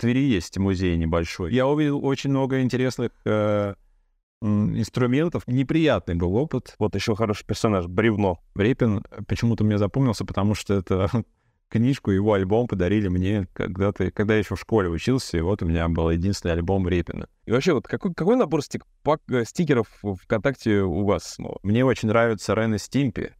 Твери есть музей небольшой. Я увидел очень много интересных э, инструментов. Неприятный был опыт. Вот еще хороший персонаж, Бревно. Репин почему-то мне запомнился, потому что это книжку, его альбом подарили мне когда-то, когда я еще в школе учился, и вот у меня был единственный альбом Репина. И вообще, вот какой, какой набор стик, пак, э, стикеров ВКонтакте у вас? Мне очень нравится Рен и Стимпи.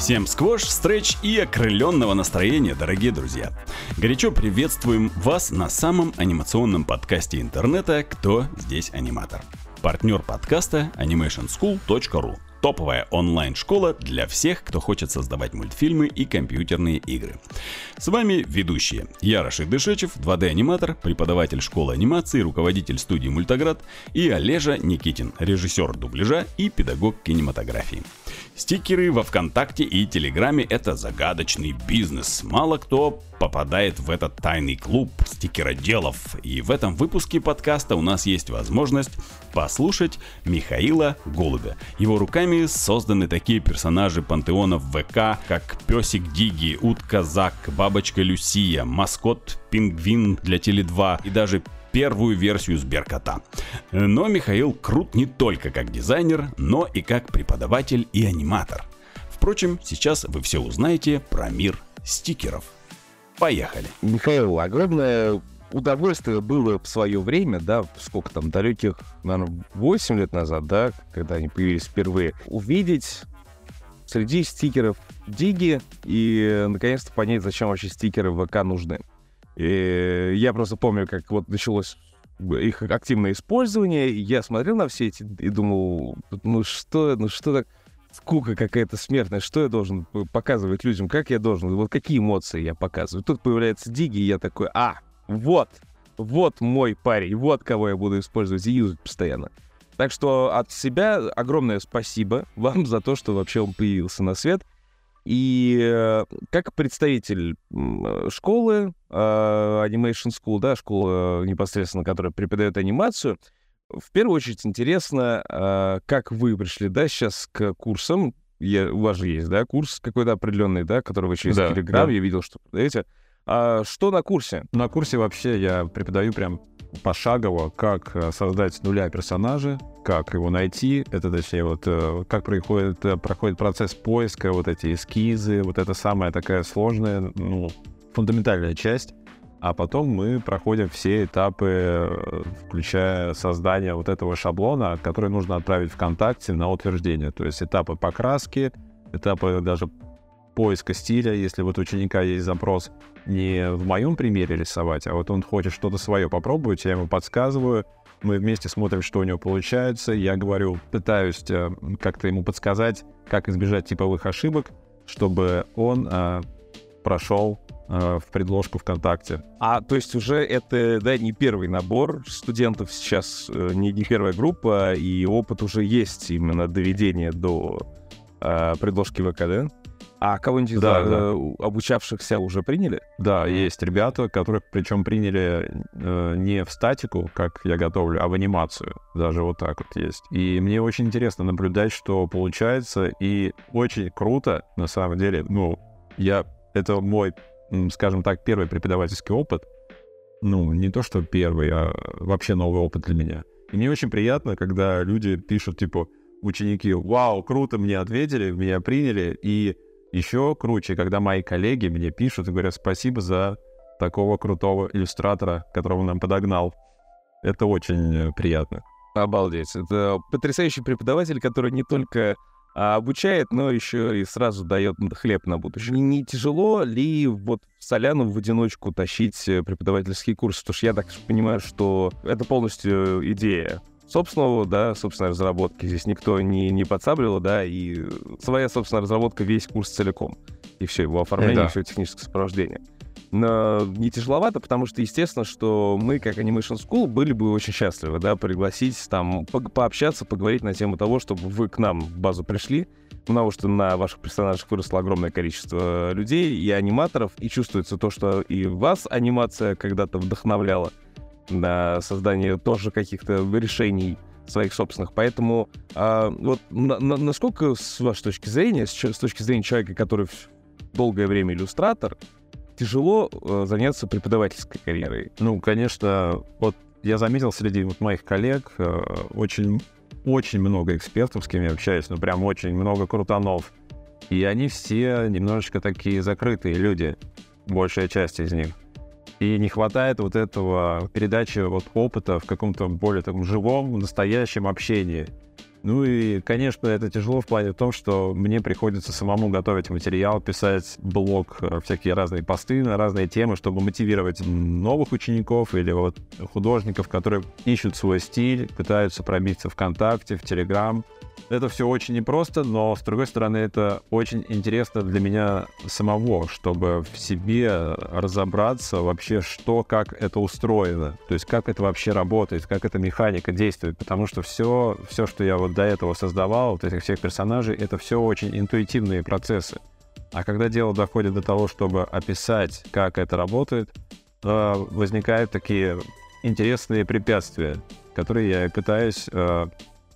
Всем сквош, стретч и окрыленного настроения, дорогие друзья. Горячо приветствуем вас на самом анимационном подкасте интернета «Кто здесь аниматор?». Партнер подкаста animationschool.ru Топовая онлайн-школа для всех, кто хочет создавать мультфильмы и компьютерные игры. С вами ведущие. Я Дышечев, 2D-аниматор, преподаватель школы анимации, руководитель студии Мультаград и Олежа Никитин, режиссер дубляжа и педагог кинематографии. Стикеры во Вконтакте и Телеграме — это загадочный бизнес. Мало кто попадает в этот тайный клуб стикероделов. И в этом выпуске подкаста у нас есть возможность послушать Михаила Голубя. Его руками созданы такие персонажи пантеона в ВК, как Песик Диги, Утка Зак, Бабочка Люсия, Маскот Пингвин для Теле2 и даже первую версию Сберкота. Но Михаил крут не только как дизайнер, но и как преподаватель и аниматор. Впрочем, сейчас вы все узнаете про мир стикеров. Поехали. Михаил, огромное удовольствие было в свое время, да, сколько там, далеких, наверное, 8 лет назад, да, когда они появились впервые, увидеть среди стикеров диги и наконец-то понять, зачем вообще стикеры в ВК нужны. И я просто помню, как вот началось их активное использование, я смотрел на все эти и думал, ну что, ну что так скука какая-то смертная, что я должен показывать людям, как я должен, вот какие эмоции я показываю. Тут появляется Диги, и я такой, а, вот, вот мой парень, вот кого я буду использовать и юзать постоянно. Так что от себя огромное спасибо вам за то, что вообще он появился на свет. И э, как представитель школы, э, Animation School, да, школа непосредственно, которая преподает анимацию, в первую очередь интересно, а, как вы пришли, да, сейчас к курсам. Я, у вас же есть, да, курс какой-то определенный, да, который вы через да, Telegram, да. я видел, что продаете. А что на курсе? На курсе вообще я преподаю прям пошагово, как э, создать с нуля персонажа, как его найти, это точнее вот э, как происходит, э, проходит процесс поиска, вот эти эскизы, вот это самая такая сложная, ну, фундаментальная часть. А потом мы проходим все этапы, включая создание вот этого шаблона, который нужно отправить ВКонтакте на утверждение. То есть этапы покраски, этапы даже поиска стиля, если вот у ученика есть запрос не в моем примере рисовать, а вот он хочет что-то свое попробовать, я ему подсказываю, мы вместе смотрим, что у него получается, я говорю, пытаюсь э, как-то ему подсказать, как избежать типовых ошибок, чтобы он э, прошел Э, в предложку ВКонтакте. А, то есть уже это, да, не первый набор студентов сейчас, э, не, не первая группа, и опыт уже есть именно доведения до э, предложки ВК, да? А кого-нибудь да, из да. обучавшихся уже приняли? Да, есть ребята, которых причем приняли э, не в статику, как я готовлю, а в анимацию. Даже вот так вот есть. И мне очень интересно наблюдать, что получается. И очень круто, на самом деле. Ну, я... Это мой скажем так, первый преподавательский опыт. Ну, не то, что первый, а вообще новый опыт для меня. И мне очень приятно, когда люди пишут, типа, ученики, вау, круто, мне ответили, меня приняли. И еще круче, когда мои коллеги мне пишут и говорят, спасибо за такого крутого иллюстратора, которого нам подогнал. Это очень э, приятно. Обалдеть. Это потрясающий преподаватель, который не только а обучает, но еще и сразу дает хлеб на будущее. Не, не тяжело ли вот в Соляну в одиночку тащить э, преподавательский курс? Потому что я так понимаю, что это полностью идея собственного, да, собственной разработки. Здесь никто не, не подсабливал, да, и своя собственная разработка, весь курс целиком. И все, его оформление, да. все техническое сопровождение но не тяжеловато, потому что, естественно, что мы, как Animation School, были бы очень счастливы, да, пригласить там, по пообщаться, поговорить на тему того, чтобы вы к нам в базу пришли, потому что на ваших персонажах выросло огромное количество людей и аниматоров, и чувствуется то, что и вас анимация когда-то вдохновляла на создание тоже каких-то решений своих собственных. Поэтому а, вот на, на, насколько, с вашей точки зрения, с, с точки зрения человека, который долгое время иллюстратор, тяжело э, заняться преподавательской карьерой? Ну, конечно, вот я заметил среди вот моих коллег э, очень, очень много экспертов, с кем я общаюсь, ну, прям очень много крутанов. И они все немножечко такие закрытые люди, большая часть из них. И не хватает вот этого передачи вот опыта в каком-то более таком живом, настоящем общении. Ну и, конечно, это тяжело в плане том, что мне приходится самому готовить материал, писать блог, э, всякие разные посты на разные темы, чтобы мотивировать новых учеников или вот художников, которые ищут свой стиль, пытаются пробиться ВКонтакте, в Телеграм. Это все очень непросто, но, с другой стороны, это очень интересно для меня самого, чтобы в себе разобраться вообще, что, как это устроено, то есть как это вообще работает, как эта механика действует, потому что все, все, что я вот до этого создавал, вот этих всех персонажей, это все очень интуитивные процессы. А когда дело доходит до того, чтобы описать, как это работает, э, возникают такие интересные препятствия, которые я пытаюсь э,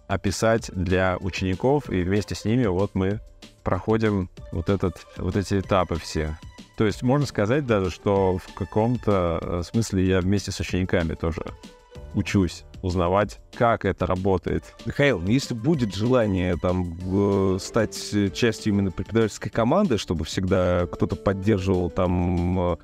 описать для учеников, и вместе с ними вот мы проходим вот, этот, вот эти этапы все. То есть можно сказать даже, что в каком-то э, смысле я вместе с учениками тоже учусь узнавать, как это работает. Михаил, ну, если будет желание там стать частью именно преподавательской команды, чтобы всегда кто-то поддерживал там э,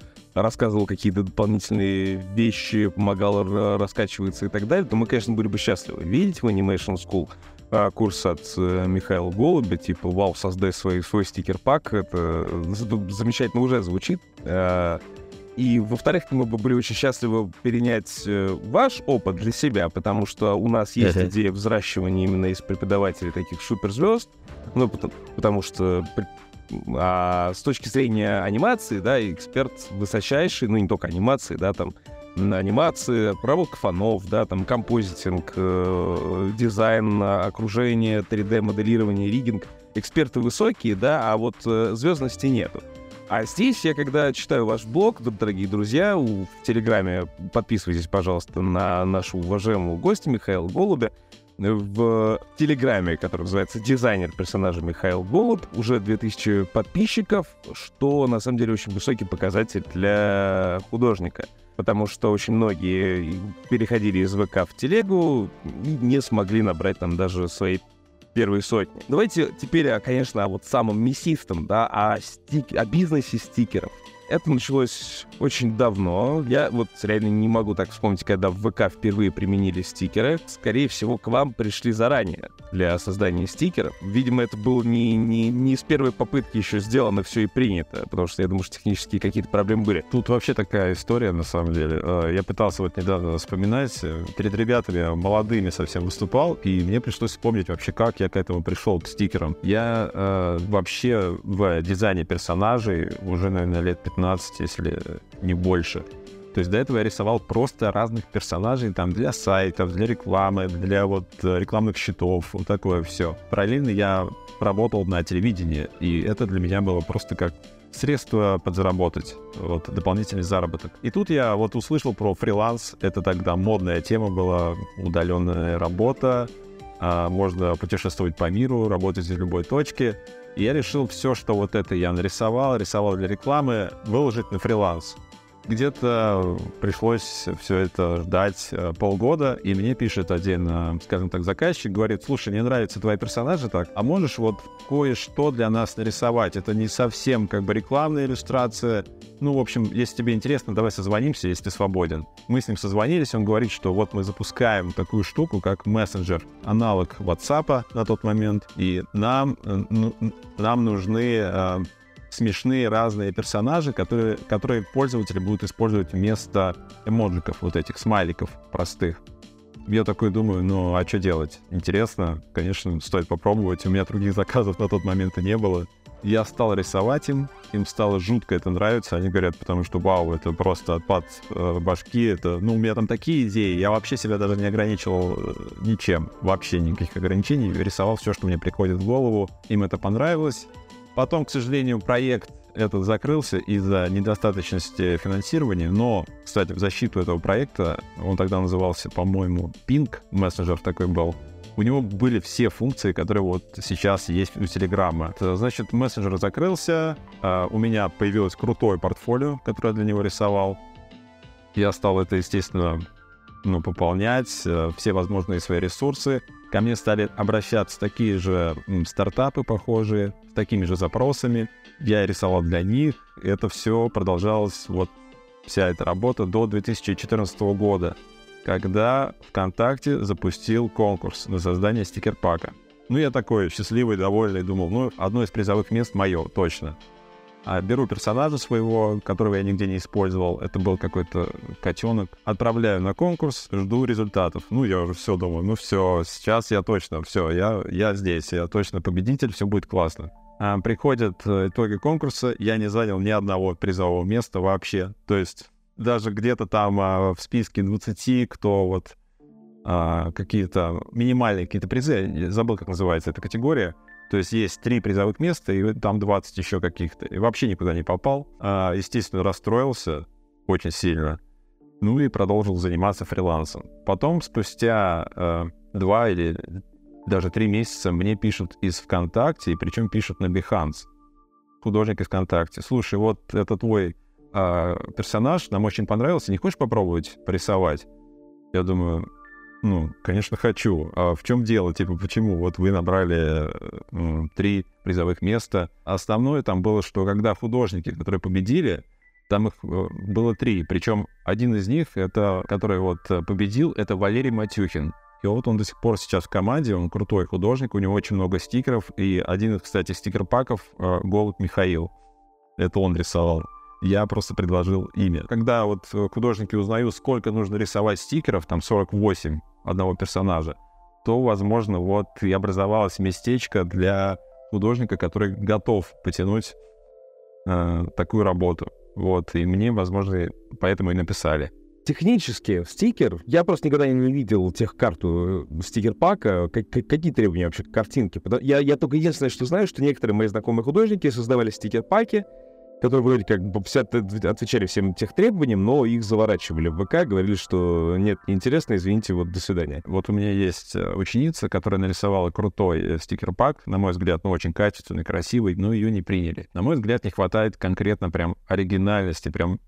рассказывал какие-то дополнительные вещи, помогал раскачиваться и так далее, то мы, конечно, были бы счастливы. Видеть в Animation School а, курс от э, Михаила Голубя, типа «Вау, создай свой, свой стикер-пак», это замечательно уже звучит. А, и, во-вторых, мы бы были очень счастливы перенять э, ваш опыт для себя, потому что у нас есть идея взращивания именно из преподавателей таких суперзвезд, ну, потому, потому что а с точки зрения анимации, да, эксперт высочайший, ну не только анимации, да, там анимации, обработка фонов, да, там композитинг, э, дизайн, окружение, 3D-моделирование, ригинг. Эксперты высокие, да, а вот э, звездности нету. А здесь я, когда читаю ваш блог, дорогие друзья, в Телеграме подписывайтесь, пожалуйста, на нашего уважаемого гостя Михаила Голубя, в Телеграме, который называется «Дизайнер персонажа Михаил Голуб». Уже 2000 подписчиков, что на самом деле очень высокий показатель для художника. Потому что очень многие переходили из ВК в Телегу и не смогли набрать там даже свои первые сотни. Давайте теперь, конечно, о вот самом мясистом, да, о, стик... о бизнесе стикеров. Это началось очень давно. Я вот реально не могу так вспомнить, когда в ВК впервые применили стикеры. Скорее всего, к вам пришли заранее для создания стикеров. Видимо, это было не, не, не с первой попытки еще сделано все и принято, потому что я думаю, что технические какие-то проблемы были. Тут вообще такая история, на самом деле. Э, я пытался вот недавно вспоминать. Э, перед ребятами молодыми совсем выступал, и мне пришлось вспомнить вообще, как я к этому пришел, к стикерам. Я э, вообще в дизайне персонажей уже, наверное, лет 15 15, если не больше. То есть до этого я рисовал просто разных персонажей там для сайтов, для рекламы, для вот э, рекламных счетов, вот такое все. Параллельно я работал на телевидении, и это для меня было просто как средство подзаработать, вот, дополнительный заработок. И тут я вот услышал про фриланс, это тогда модная тема была, удаленная работа, а, можно путешествовать по миру, работать в любой точке. Я решил все, что вот это я нарисовал, рисовал для рекламы, выложить на фриланс где-то пришлось все это ждать э, полгода, и мне пишет один, э, скажем так, заказчик, говорит, слушай, мне нравятся твои персонажи так, а можешь вот кое-что для нас нарисовать? Это не совсем как бы рекламная иллюстрация. Ну, в общем, если тебе интересно, давай созвонимся, если ты свободен. Мы с ним созвонились, он говорит, что вот мы запускаем такую штуку, как мессенджер, аналог WhatsApp на тот момент, и нам, э, ну, нам нужны смешные разные персонажи, которые, которые пользователи будут использовать вместо эмоджиков, вот этих смайликов простых. Я такой думаю, ну а что делать? Интересно, конечно, стоит попробовать. У меня других заказов на тот момент и не было. Я стал рисовать им, им стало жутко это нравится. Они говорят, потому что вау, это просто отпад э, башки. Это, ну, у меня там такие идеи. Я вообще себя даже не ограничивал э, ничем. Вообще никаких ограничений. Рисовал все, что мне приходит в голову. Им это понравилось. Потом, к сожалению, проект этот закрылся из-за недостаточности финансирования, но, кстати, в защиту этого проекта, он тогда назывался, по-моему, Pink, мессенджер такой был, у него были все функции, которые вот сейчас есть у Телеграма. Значит, мессенджер закрылся, а, у меня появилось крутое портфолио, которое я для него рисовал. Я стал это, естественно, ну, пополнять, э, все возможные свои ресурсы. Ко мне стали обращаться такие же стартапы похожие, с такими же запросами. Я рисовал для них. Это все продолжалось, вот вся эта работа до 2014 года, когда ВКонтакте запустил конкурс на создание стикер-пака. Ну, я такой счастливый, довольный, думал, ну, одно из призовых мест мое, точно. А беру персонажа своего, которого я нигде не использовал. Это был какой-то котенок. Отправляю на конкурс, жду результатов. Ну, я уже все думаю, ну все, сейчас я точно, все, я, я здесь, я точно победитель, все будет классно. А, приходят э, итоги конкурса, я не занял ни одного призового места вообще. То есть даже где-то там а, в списке 20, кто вот а, какие-то минимальные какие-то призы, я забыл, как называется эта категория, то есть есть три призовых места, и там 20 еще каких-то. И вообще никуда не попал. А, естественно, расстроился очень сильно. Ну и продолжил заниматься фрилансом. Потом, спустя э, два или даже три месяца, мне пишут из ВКонтакте, и причем пишут на Behance. Художник из ВКонтакте. Слушай, вот это твой э, персонаж, нам очень понравился, не хочешь попробовать порисовать? Я думаю, ну, конечно, хочу. А в чем дело? Типа, почему? Вот вы набрали э, три призовых места. Основное там было, что когда художники, которые победили, там их э, было три. Причем один из них, это, который вот э, победил, это Валерий Матюхин. И вот он до сих пор сейчас в команде, он крутой художник, у него очень много стикеров. И один из, кстати, стикер-паков Голубь Михаил. Это он рисовал я просто предложил имя. Когда вот художники узнают, сколько нужно рисовать стикеров, там 48 одного персонажа, то, возможно, вот и образовалось местечко для художника, который готов потянуть э, такую работу. Вот, и мне, возможно, поэтому и написали. Технически стикер, я просто никогда не видел тех карту э, стикер-пака, как, какие требования вообще к картинке. Я, я только единственное, что знаю, что некоторые мои знакомые художники создавали стикер-паки, которые вроде как все отвечали всем тех требованиям, но их заворачивали в ВК, говорили, что нет, неинтересно, извините, вот до свидания. Вот у меня есть э, ученица, которая нарисовала крутой э, стикер-пак, на мой взгляд, ну, очень качественный, красивый, но ее не приняли. На мой взгляд, не хватает конкретно прям оригинальности, прям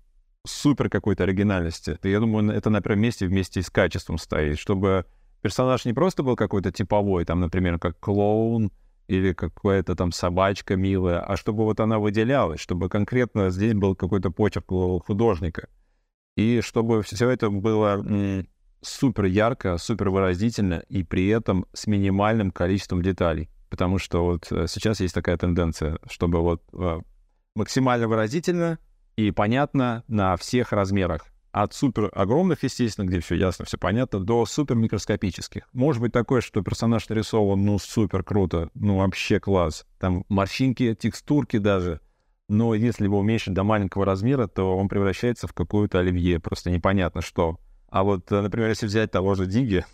супер какой-то оригинальности. Я думаю, это на первом месте вместе с качеством стоит, чтобы персонаж не просто был какой-то типовой, там, например, как клоун, или какая-то там собачка милая, а чтобы вот она выделялась, чтобы конкретно здесь был какой-то почерк художника. И чтобы все это было супер ярко, супер выразительно и при этом с минимальным количеством деталей. Потому что вот э, сейчас есть такая тенденция, чтобы вот э, максимально выразительно и понятно на всех размерах от супер огромных, естественно, где все ясно, все понятно, до супер микроскопических. Может быть такое, что персонаж нарисован, ну, супер круто, ну, вообще класс. Там морщинки, текстурки даже. Но если его уменьшить до маленького размера, то он превращается в какую-то оливье, просто непонятно что. А вот, э, например, если взять того же Диги,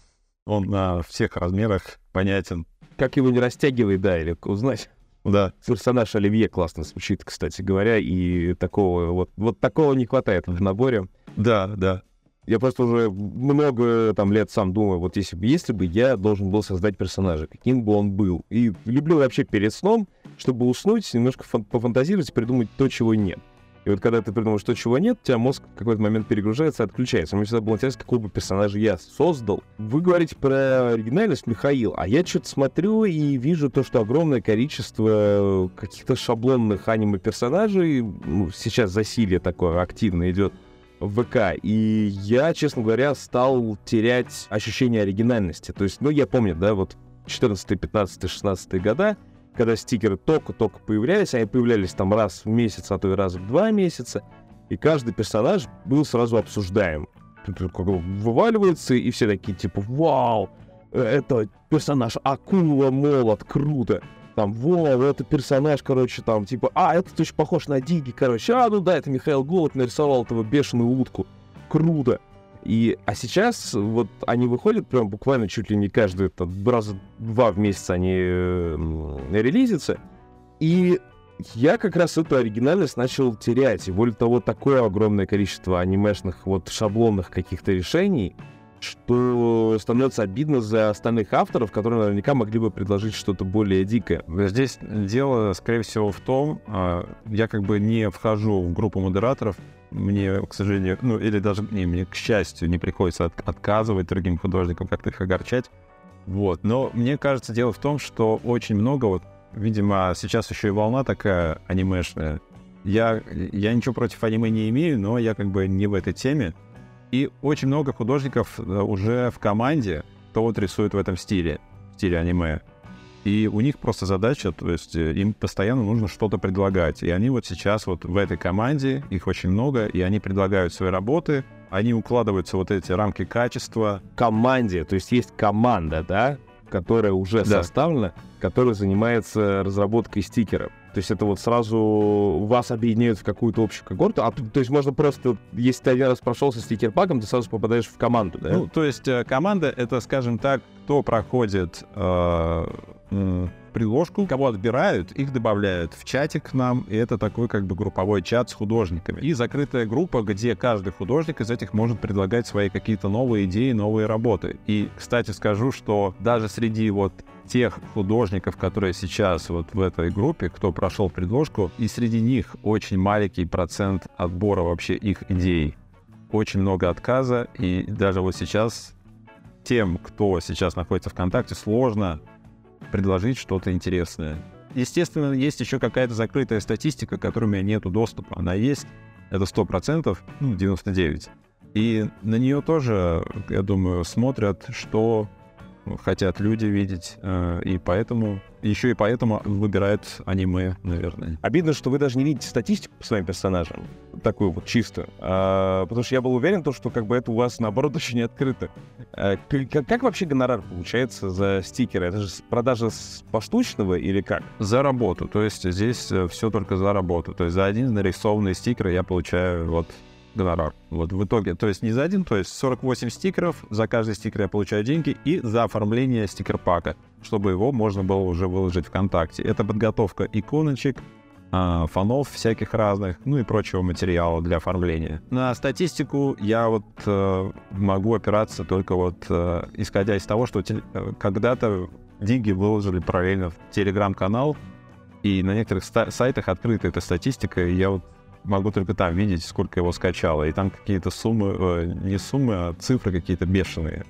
он на всех размерах понятен. Как его не растягивай, да, или узнать. Да. Персонаж Оливье классно звучит, кстати говоря, и такого вот, вот такого не хватает в наборе. Да, да. Я просто уже много там лет сам думаю, вот если бы, если бы я должен был создать персонажа, каким бы он был. И люблю вообще перед сном, чтобы уснуть, немножко фан- пофантазировать придумать то, чего нет. И вот когда ты придумаешь то, чего нет, у тебя мозг в какой-то момент перегружается отключается. Мне всегда было интересно, какой бы персонаж я создал. Вы говорите про оригинальность, Михаил, а я что-то смотрю и вижу то, что огромное количество каких-то шаблонных аниме-персонажей, ну, сейчас засилие такое активно идет в ВК. И я, честно говоря, стал терять ощущение оригинальности. То есть, ну, я помню, да, вот 14, 15, 16 года, когда стикеры только-только появлялись, они появлялись там раз в месяц, а то и раз в два месяца, и каждый персонаж был сразу обсуждаем. Вываливается, и все такие, типа, вау, э, это персонаж Акула Молот, круто там, во, это персонаж, короче, там, типа, а, этот очень похож на Диги, короче, а, ну да, это Михаил Голубь нарисовал этого бешеную утку, круто. И, а сейчас вот они выходят прям буквально чуть ли не каждый там, раза два в месяц они э, релизятся. И я как раз эту оригинальность начал терять. И более того, такое огромное количество анимешных вот шаблонных каких-то решений, что становится обидно за остальных авторов, которые наверняка могли бы предложить что-то более дикое. Здесь дело, скорее всего, в том, а, я как бы не вхожу в группу модераторов, мне, к сожалению, ну или даже не, мне, к счастью, не приходится от, отказывать другим художникам, как-то их огорчать. Вот. Но мне кажется, дело в том, что очень много, вот, видимо, сейчас еще и волна такая анимешная. Я, я ничего против аниме не имею, но я как бы не в этой теме. И очень много художников э, уже в команде, кто вот рисует в этом стиле, в стиле аниме. И у них просто задача, то есть э, им постоянно нужно что-то предлагать. И они вот сейчас вот в этой команде, их очень много, и они предлагают свои работы, они укладываются вот эти рамки качества. Команде, то есть есть команда, да, которая уже да. составлена, которая занимается разработкой стикеров. То есть это вот сразу вас объединяют в какую-то общую когорту. А, то есть можно просто, если ты один раз прошелся стикер-паком, ты сразу попадаешь в команду, да? Ну, то есть э, команда — это, скажем так, кто проходит э, приложку, кого отбирают, их добавляют в чатик к нам, и это такой как бы групповой чат с художниками. И закрытая группа, где каждый художник из этих может предлагать свои какие-то новые идеи, новые работы. И, кстати, скажу, что даже среди вот тех художников, которые сейчас вот в этой группе, кто прошел предложку, и среди них очень маленький процент отбора вообще их идей. Очень много отказа, и даже вот сейчас тем, кто сейчас находится в контакте, сложно предложить что-то интересное. Естественно, есть еще какая-то закрытая статистика, к которой у меня нет доступа. Она есть, это 100%, ну, 99%. И на нее тоже, я думаю, смотрят, что хотят люди видеть, э, и поэтому, еще и поэтому выбирают аниме, наверное. Обидно, что вы даже не видите статистику по своим персонажам, такую вот чистую, а, потому что я был уверен, то, что как бы это у вас, наоборот, очень открыто. А, как, как вообще гонорар получается за стикеры? Это же продажа с поштучного или как? За работу, то есть здесь э, все только за работу, то есть за один нарисованный стикер я получаю вот гонорар. Вот в итоге, то есть не за один, то есть 48 стикеров, за каждый стикер я получаю деньги и за оформление стикер-пака, чтобы его можно было уже выложить ВКонтакте. Это подготовка иконочек, а, фонов всяких разных, ну и прочего материала для оформления. На статистику я вот э, могу опираться только вот э, исходя из того, что те, э, когда-то деньги выложили параллельно в телеграм-канал, и на некоторых сайтах открыта эта статистика, и я вот могу только там видеть, сколько его скачало. И там какие-то суммы, э, не суммы, а цифры какие-то бешеные.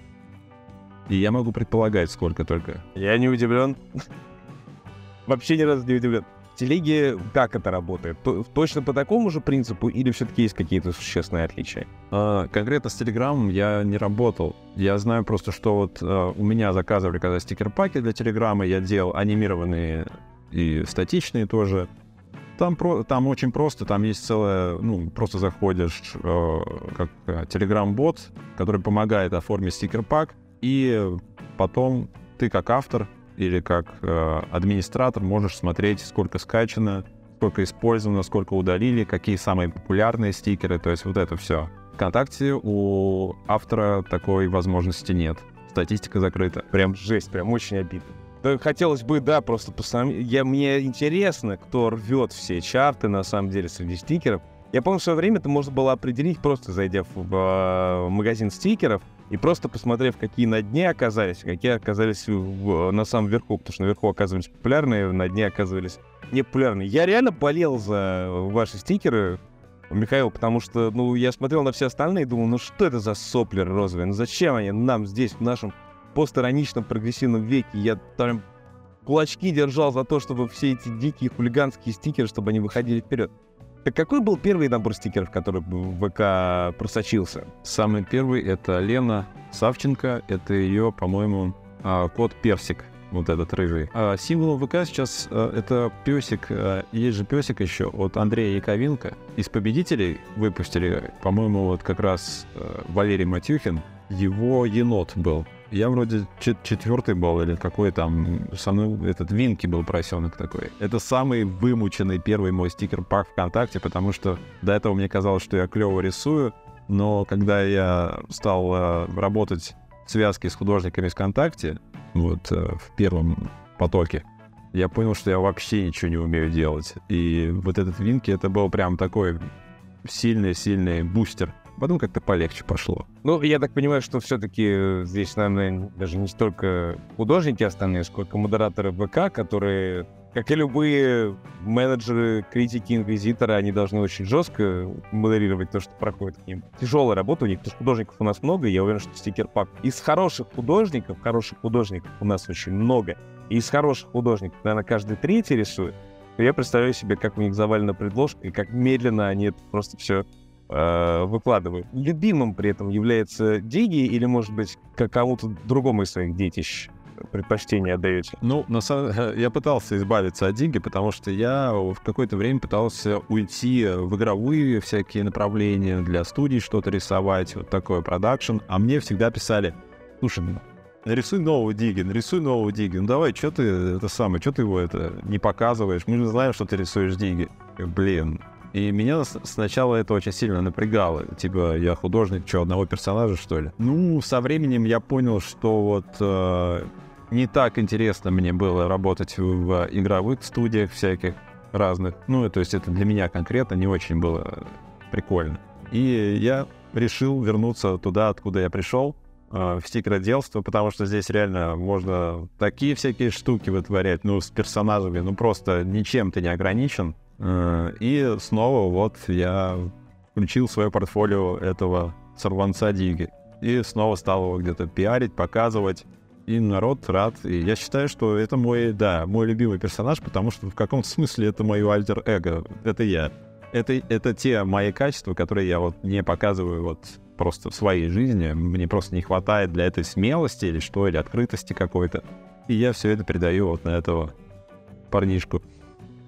И я могу предполагать, сколько только. Я не удивлен. Вообще ни разу не удивлен. В телеге как это работает? Точно по такому же принципу или все-таки есть какие-то существенные отличия? А, конкретно с Телеграмом я не работал. Я знаю просто, что вот а, у меня заказывали когда стикер-паки для Телеграма, я делал анимированные и статичные тоже. Там, про, там очень просто, там есть целая, ну, просто заходишь э, как Telegram-бот, э, который помогает оформить стикер-пак, и потом ты как автор или как э, администратор можешь смотреть, сколько скачано, сколько использовано, сколько удалили, какие самые популярные стикеры, то есть вот это все. Вконтакте у автора такой возможности нет. Статистика закрыта. Прям жесть, прям очень обидно. Да, хотелось бы, да, просто посам... я, мне интересно, кто рвет все чарты, на самом деле, среди стикеров. Я помню, в свое время это можно было определить, просто зайдя в, в, в магазин стикеров и просто посмотрев, какие на дне оказались, какие оказались в, на самом верху, потому что наверху оказывались популярные, на дне оказывались непопулярные. Я реально болел за ваши стикеры, Михаил, потому что, ну, я смотрел на все остальные и думал, ну что это за соплеры розовые, ну зачем они нам здесь, в нашем постироничном прогрессивном веке. Я там кулачки держал за то, чтобы все эти дикие хулиганские стикеры, чтобы они выходили вперед. Так какой был первый набор стикеров, который в ВК просочился? Самый первый — это Лена Савченко. Это ее, по-моему, а, код Персик, вот этот рыжий. А символом ВК сейчас а, это песик, а, есть же песик еще от Андрея Яковенко. Из победителей выпустили, по-моему, вот как раз Валерий Матюхин. Его енот был. Я вроде четвертый был, или какой там, со мной этот Винки был поросенок такой. Это самый вымученный первый мой стикер-пак ВКонтакте, потому что до этого мне казалось, что я клево рисую, но когда я стал э, работать в связке с художниками ВКонтакте, вот э, в первом потоке, я понял, что я вообще ничего не умею делать. И вот этот Винки, это был прям такой сильный-сильный бустер Потом как-то полегче пошло. Ну, я так понимаю, что все-таки здесь, наверное, даже не столько художники остальные, сколько модераторы ВК, которые как и любые менеджеры, критики, инквизиторы, они должны очень жестко модерировать то, что проходит к ним. Тяжелая работа у них, потому что художников у нас много, и я уверен, что стикер-пак. Из хороших художников, хороших художников у нас очень много, и из хороших художников, наверное, каждый третий рисует, я представляю себе, как у них завалена предложка, и как медленно они это просто все э, выкладывают. Любимым при этом является Диги или, может быть, к кому-то другому из своих детищ? предпочтение отдаете? Ну, на самом я пытался избавиться от деньги, потому что я в какое-то время пытался уйти в игровые всякие направления для студий, что-то рисовать, вот такой продакшн. А мне всегда писали, слушай, нарисуй нового Диги, нарисуй нового Диги. Ну давай, что ты это самое, что ты его это не показываешь? Мы же знаем, что ты рисуешь Диги. Блин, и меня сначала это очень сильно напрягало. Типа, я художник, что, одного персонажа, что ли? Ну, со временем я понял, что вот э, не так интересно мне было работать в игровых студиях всяких разных. Ну, то есть это для меня конкретно не очень было прикольно. И я решил вернуться туда, откуда я пришел, э, в стикероделство, потому что здесь реально можно такие всякие штуки вытворять, ну, с персонажами, ну, просто ничем ты не ограничен. Э, и снова вот я включил свое портфолио этого сорванца Диги. И снова стал его где-то пиарить, показывать и народ рад. И я считаю, что это мой, да, мой любимый персонаж, потому что в каком-то смысле это мое альтер-эго. Это я. Это, это те мои качества, которые я вот не показываю вот просто в своей жизни. Мне просто не хватает для этой смелости или что, или открытости какой-то. И я все это передаю вот на этого парнишку.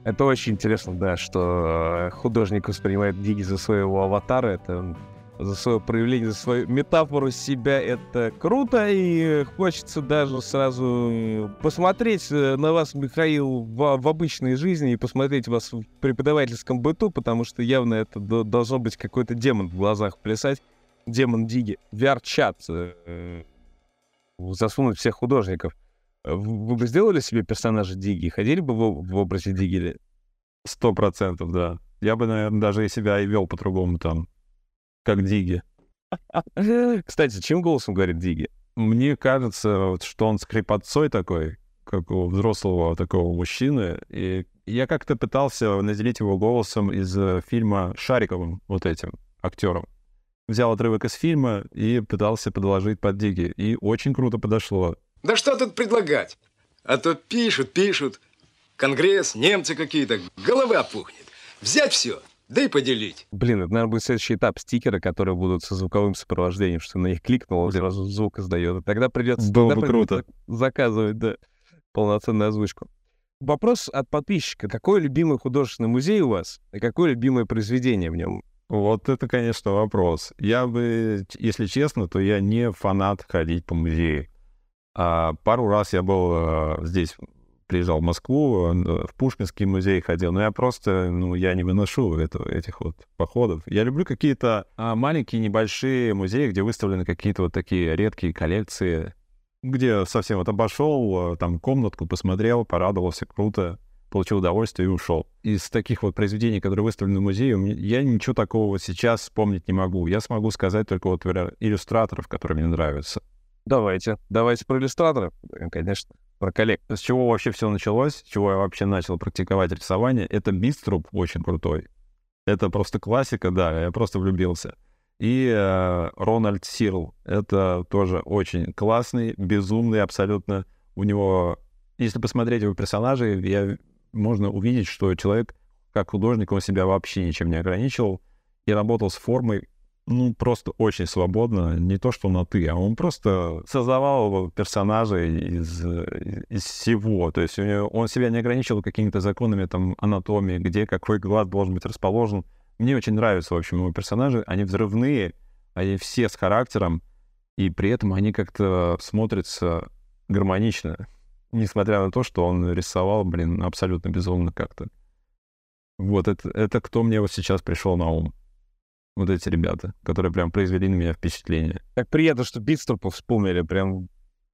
Это очень интересно, да, что э, художник воспринимает Диги за своего аватара. Это за свое проявление, за свою метафору себя. Это круто, и хочется даже сразу посмотреть э, на вас, Михаил, в, в обычной жизни и посмотреть вас в преподавательском быту, потому что явно это должно быть какой-то демон в глазах плясать. Демон Диги. VR-чат. Э, засунуть всех художников. Вы бы сделали себе персонажа Диги? Ходили бы в, в образе Диги? Сто процентов, да. Я бы, наверное, даже и себя и вел по-другому там как Диги. Кстати, чем голосом говорит Диги? Мне кажется, что он скрипотцой такой, как у взрослого такого мужчины. И я как-то пытался наделить его голосом из э, фильма Шариковым, вот этим актером. Взял отрывок из фильма и пытался подложить под Диги. И очень круто подошло. Да что тут предлагать? А то пишут, пишут. Конгресс, немцы какие-то, голова опухнет. Взять все, да и поделить. Блин, это, наверное, будет следующий этап стикеры, которые будут со звуковым сопровождением, что на них кликнул, сразу звук издает. И тогда придется... Было бы круто. Заказывать, да, полноценную озвучку. Вопрос от подписчика. Какой любимый художественный музей у вас? И какое любимое произведение в нем? Вот это, конечно, вопрос. Я бы, если честно, то я не фанат ходить по музею. А пару раз я был а, здесь приезжал в Москву, э, в Пушкинский музей ходил, но я просто, ну, я не выношу это, этих вот походов. Я люблю какие-то а, маленькие, небольшие музеи, где выставлены какие-то вот такие редкие коллекции, где совсем вот обошел, э, там комнатку посмотрел, порадовался, круто, получил удовольствие и ушел. Из таких вот произведений, которые выставлены в музее, я ничего такого сейчас вспомнить не могу. Я смогу сказать только вот иллюстраторов, которые мне нравятся. Давайте, давайте про иллюстраторов, конечно про коллег. С чего вообще все началось, с чего я вообще начал практиковать рисование, это Биструб очень крутой. Это просто классика, да, я просто влюбился. И э, Рональд Сирл, это тоже очень классный, безумный абсолютно. У него, если посмотреть его персонажей, я, можно увидеть, что человек, как художник, он себя вообще ничем не ограничивал и работал с формой ну, просто очень свободно, не то что на «ты», а он просто создавал персонажей из, из всего, то есть у него, он себя не ограничивал какими-то законами там анатомии, где какой глаз должен быть расположен. Мне очень нравятся, в общем, его персонажи, они взрывные, они все с характером, и при этом они как-то смотрятся гармонично, несмотря на то, что он рисовал, блин, абсолютно безумно как-то. Вот это, это кто мне вот сейчас пришел на ум вот эти ребята, которые прям произвели на меня впечатление. Как приятно, что Битструпа вспомнили, прям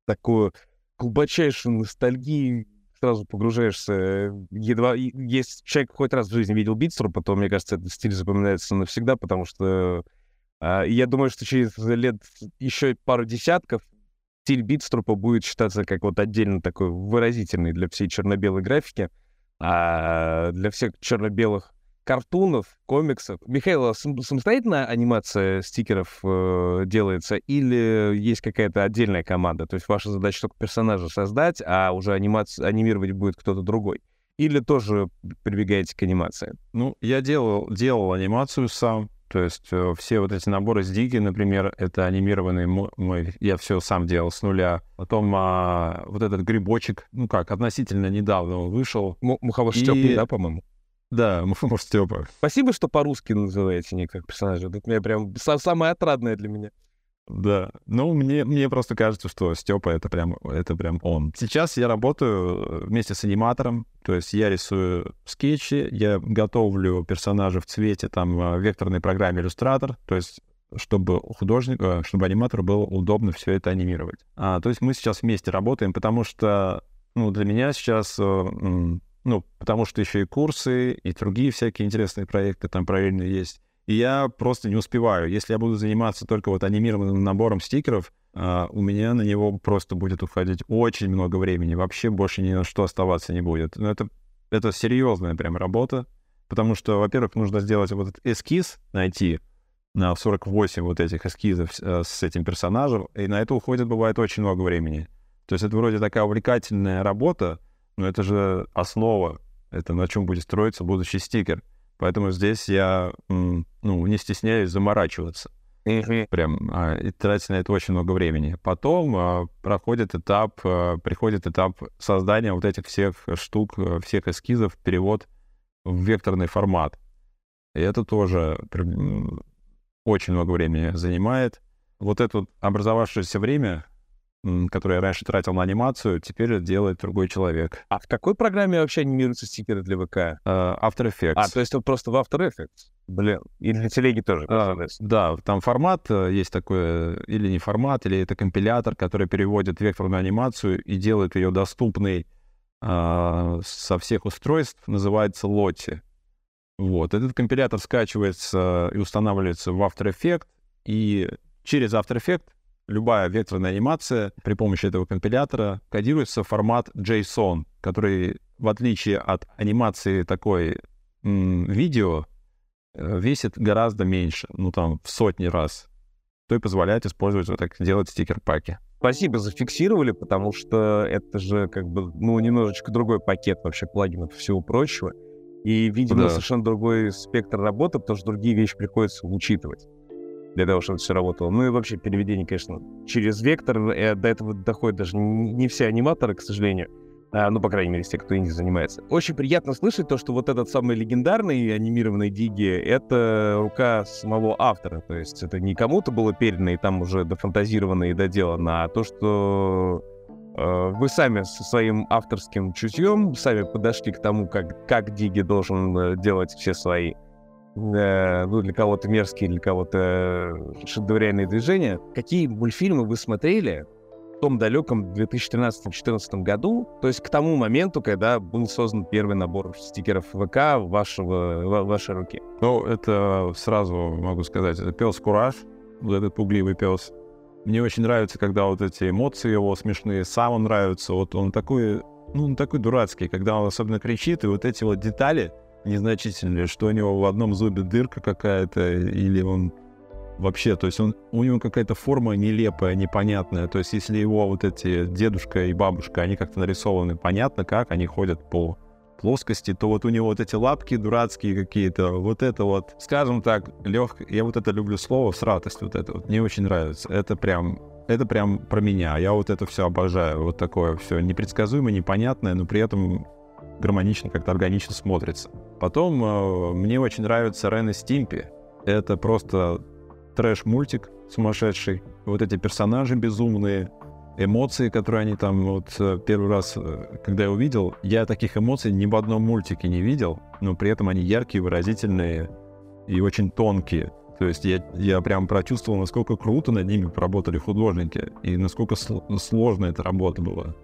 такую глубочайшую ностальгию, сразу погружаешься. Едва, если человек хоть раз в жизни видел Битструпа, то, мне кажется, этот стиль запоминается навсегда, потому что А, я думаю, что через лет еще пару десятков стиль Битструпа будет считаться как вот отдельно такой выразительный для всей черно-белой графики, а для всех черно-белых картунов, комиксов. Михаил, а сам- самостоятельная анимация стикеров э, делается или есть какая-то отдельная команда? То есть ваша задача только персонажа создать, а уже анимаци- анимировать будет кто-то другой? Или тоже прибегаете к анимации? Ну, я делал, делал анимацию сам. То есть э, все вот эти наборы с Диги, например, это анимированный мо- мой, я все сам делал с нуля. Потом а, вот этот грибочек, ну как, относительно недавно он вышел. М- Муховой И- да, по-моему? Да, может, Степа. Спасибо, что по-русски называете некоторых персонажей. Это мне прям са- самое отрадное для меня. Да. Ну, мне, мне просто кажется, что Степа это прям, это прям он. Сейчас я работаю э, вместе с аниматором, то есть я рисую скетчи, я готовлю персонажа в цвете там э, в векторной программе иллюстратор, то есть чтобы художник, э, чтобы аниматору было удобно все это анимировать. А, то есть мы сейчас вместе работаем, потому что ну, для меня сейчас, ну, потому что еще и курсы, и другие всякие интересные проекты там параллельно есть. И я просто не успеваю. Если я буду заниматься только вот анимированным набором стикеров, а, у меня на него просто будет уходить очень много времени. Вообще больше ни на что оставаться не будет. Но это, это серьезная прям работа, потому что, во-первых, нужно сделать вот этот эскиз, найти на 48 вот этих эскизов э, с этим персонажем, и на это уходит, бывает, очень много времени. То есть это вроде такая увлекательная работа, но это же основа, это на чем будет строиться будущий стикер. Поэтому здесь я ну, не стесняюсь заморачиваться прям а, и тратить на это очень много времени. Потом а, проходит этап, а, приходит этап создания вот этих всех штук, а, всех эскизов, перевод в векторный формат. И это тоже очень много времени занимает. Вот это образовавшееся время, м, которое я раньше тратил на анимацию, теперь делает другой человек. А в какой программе вообще анимируются стикеры для ВК? А, After Effects. А, то есть он просто в After Effects? Блин. И для телеги тоже. А, получается. да, там формат э, есть такой, э, или не формат, или это компилятор, который переводит векторную анимацию и делает ее доступной а, со всех устройств, называется Lottie. Вот, этот компилятор скачивается и устанавливается в After Effects, и через After Effects любая векторная анимация при помощи этого компилятора кодируется в формат JSON, который, в отличие от анимации такой м, видео, э, весит гораздо меньше, ну там в сотни раз, то и позволяет использовать вот так делать стикер-паки. Спасибо, зафиксировали, потому что это же как бы, ну, немножечко другой пакет вообще плагинов и всего прочего. И, видимо, Да. совершенно другой спектр работы, потому что другие вещи приходится учитывать для того, чтобы все работало. Ну и вообще переведение, конечно, через вектор. э, До этого доходят даже не все аниматоры, к сожалению. А, ну, по крайней мере, те, кто инди занимается. Очень приятно слышать то, что вот этот самый легендарный анимированный Диги — это рука самого автора. То есть это не кому-то было передано и там уже дофантазировано и доделано, а то, что э, вы сами со своим авторским чутьем сами подошли к тому, как, как Диги должен э, делать все свои э, ну, для кого-то мерзкие, для кого-то шедевральные движения. Какие мультфильмы вы смотрели в том далеком 2013-2014 году, то есть к тому моменту, когда был создан первый набор стикеров ВК вашего, ва- вашей руки? Ну, это сразу могу сказать, это пес Кураж, вот этот пугливый пес. Мне очень нравится, когда вот эти эмоции его смешные, сам он нравится, вот он такой, ну, он такой дурацкий, когда он особенно кричит, и вот эти вот детали незначительные, что у него в одном зубе дырка какая-то, или он вообще, то есть он, у него какая-то форма нелепая, непонятная, то есть если его вот эти дедушка и бабушка, они как-то нарисованы понятно как, они ходят по плоскости, то вот у него вот эти лапки дурацкие какие-то, вот это вот, скажем так, легко, я вот это люблю слово, сратость вот это вот, мне очень нравится, это прям, это прям про меня, я вот это все обожаю, вот такое все непредсказуемое, непонятное, но при этом гармонично, как-то органично смотрится. Потом э, мне очень нравится Рен и Стимпи, это просто трэш-мультик сумасшедший, вот эти персонажи безумные, эмоции, которые они там вот э, первый раз, э, когда я увидел, я таких эмоций ни в одном мультике не видел, но при этом они яркие, выразительные и очень тонкие. То есть я, я прям прочувствовал, насколько круто над ними поработали художники и насколько сл- сложная эта работа была.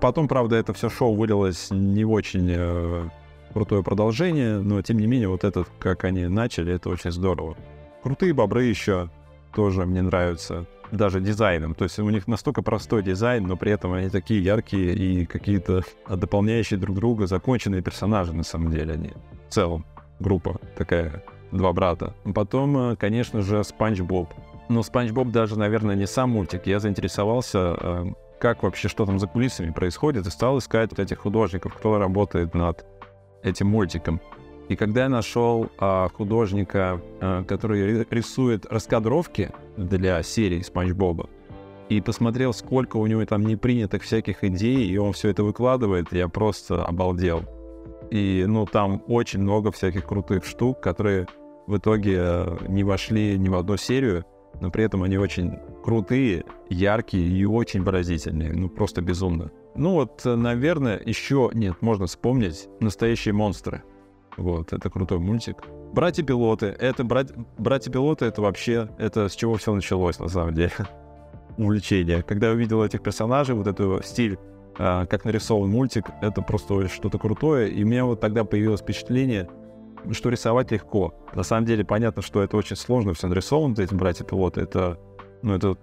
Потом, правда, это все шоу вылилось не в очень э, крутое продолжение, но тем не менее вот этот, как они начали, это очень здорово. Крутые бобры еще тоже мне нравятся. Даже дизайном. То есть у них настолько простой дизайн, но при этом они такие яркие и какие-то дополняющие друг друга, законченные персонажи на самом деле они. В целом группа такая, два брата. Потом, э, конечно же, Спанч Боб. Но Спанч Боб даже, наверное, не сам мультик. Я заинтересовался, э, как вообще, что там за кулисами происходит, и стал искать этих художников, кто работает над этим мультиком. И когда я нашел а, художника, а, который рисует раскадровки для серии Спанч Боба, и посмотрел, сколько у него там непринятых всяких идей, и он все это выкладывает, я просто обалдел. И, ну, там очень много всяких крутых штук, которые в итоге э, не вошли ни в одну серию, но при этом они очень крутые, яркие и очень выразительные. Ну, просто безумно. Ну вот, э, наверное, еще нет, можно вспомнить «Настоящие монстры». Вот, это крутой мультик. «Братья-пилоты». Это брат... «Братья-пилоты» — это вообще, это с чего все началось, на самом деле. Увлечение. Когда я увидел этих персонажей, вот этот стиль, э, как нарисован мультик, это просто что-то крутое. И у меня вот тогда появилось впечатление, что рисовать легко. На самом деле понятно, что это очень сложно все нарисовано, эти братья-пилоты. Это, ну, это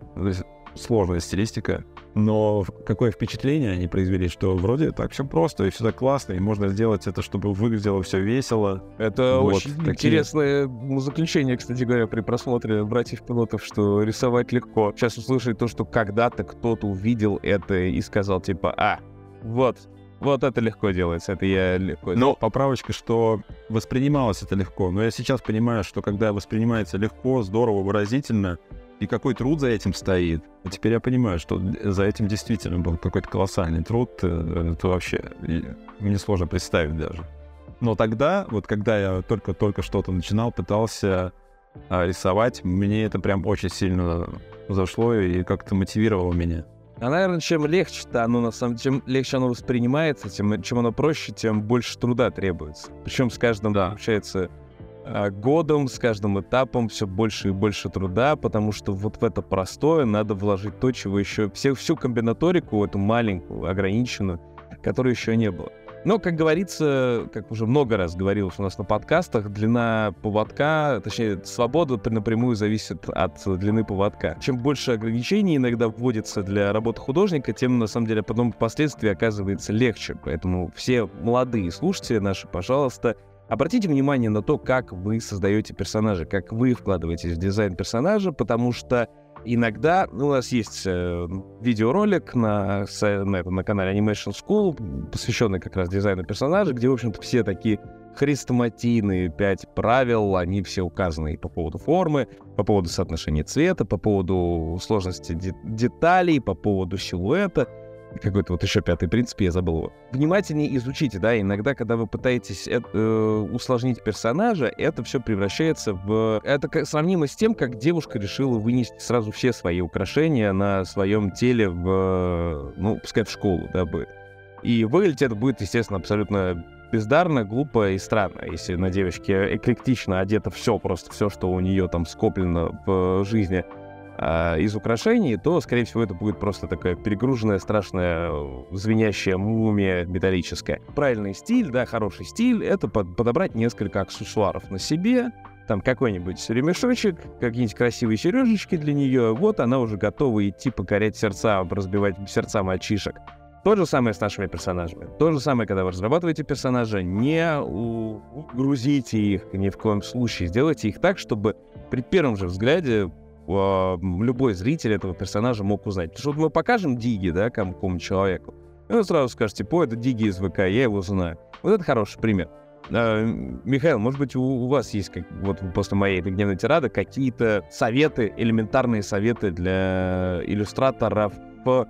сложная стилистика. Но какое впечатление они произвели, что вроде так все просто и все так классно, и можно сделать это, чтобы выглядело все весело. Это вот, очень такие... интересное заключение, кстати говоря, при просмотре братьев-пилотов, что рисовать легко. Сейчас услышать то, что когда-то кто-то увидел это и сказал типа, а, вот, вот это легко делается, это я легко. Но поправочка, что воспринималось это легко. Но я сейчас понимаю, что когда воспринимается легко, здорово, выразительно, и какой труд за этим стоит. А теперь я понимаю, что за этим действительно был какой-то колоссальный труд. Э, это вообще мне сложно представить даже. Но тогда, вот когда я только-только что-то начинал, пытался а, рисовать, мне это прям очень сильно зашло и как-то мотивировало меня. А, наверное, чем легче-то оно, на самом деле, чем легче оно воспринимается, тем, чем оно проще, тем больше труда требуется. Причем с каждым, да. получается, а, годом, с каждым этапом все больше и больше труда, потому что вот в это простое надо вложить то, чего еще... Все, всю комбинаторику, эту маленькую, ограниченную, которой еще не было. Но, как говорится, как уже много раз говорилось у нас на подкастах, длина поводка, точнее, свобода напрямую зависит от длины поводка. Чем больше ограничений иногда вводится для работы художника, тем, на самом деле, потом впоследствии оказывается легче. Поэтому все молодые слушатели наши, пожалуйста, Обратите внимание на то, как вы создаете персонажа, как вы вкладываетесь в дизайн персонажа, потому что иногда у нас есть э, видеоролик на, на, на канале Animation School, посвященный как раз дизайну персонажа, где, в общем-то, все такие хрестоматийные пять правил, они все указаны по поводу формы, по поводу соотношения цвета, по поводу сложности де- деталей, по поводу силуэта какой-то вот еще пятый принцип, я забыл его. Внимательнее изучите, да, иногда, когда вы пытаетесь э, усложнить персонажа, это все превращается в... Это сравнимо с тем, как девушка решила вынести сразу все свои украшения на своем теле в, ну, пускай в школу, да, будет. И выглядеть это будет, естественно, абсолютно бездарно, глупо и странно, если на девочке эклектично одето все, просто все, что у нее там скоплено в жизни, а, из украшений, то, скорее всего, это будет просто такая перегруженная, страшная, звенящая мумия металлическая. Правильный стиль, да, хороший стиль — это под, подобрать несколько аксессуаров на себе, там какой-нибудь ремешочек, какие-нибудь красивые сережечки для нее, вот она уже готова идти покорять сердца, разбивать сердца мальчишек. То же самое с нашими персонажами. То же самое, когда вы разрабатываете персонажа, не угрузите их ни в коем случае. Сделайте их так, чтобы при первом же взгляде э, любой зритель этого персонажа мог узнать. Потому что вот мы покажем Диги, да, какому-нибудь человеку, и он сразу скажет, типа, это Диги из ВК, я его знаю. Вот это хороший пример. А, Михаил, может быть, у, у вас есть, как, вот после моей гневной тирады, какие-то советы, элементарные советы для иллюстраторов,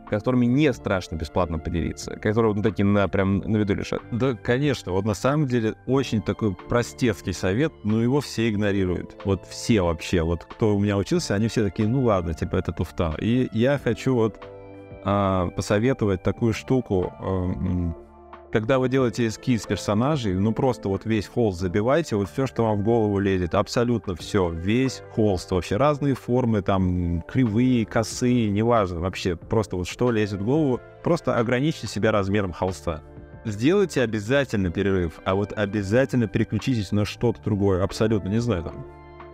которыми не страшно бесплатно поделиться, которые ну, такие на, прям на виду лежат. Да, конечно. Вот на самом деле очень такой простецкий совет, но его все игнорируют. Вот все вообще. Вот кто у меня учился, они все такие, ну ладно, типа это туфта. И я хочу вот а, посоветовать такую штуку. Когда вы делаете эскиз персонажей, ну просто вот весь холст забивайте, вот все, что вам в голову лезет, абсолютно все, весь холст, вообще разные формы, там, кривые, косые, неважно, вообще просто вот что лезет в голову, просто ограничьте себя размером холста. Сделайте обязательно перерыв, а вот обязательно переключитесь на что-то другое, абсолютно, не знаю, там,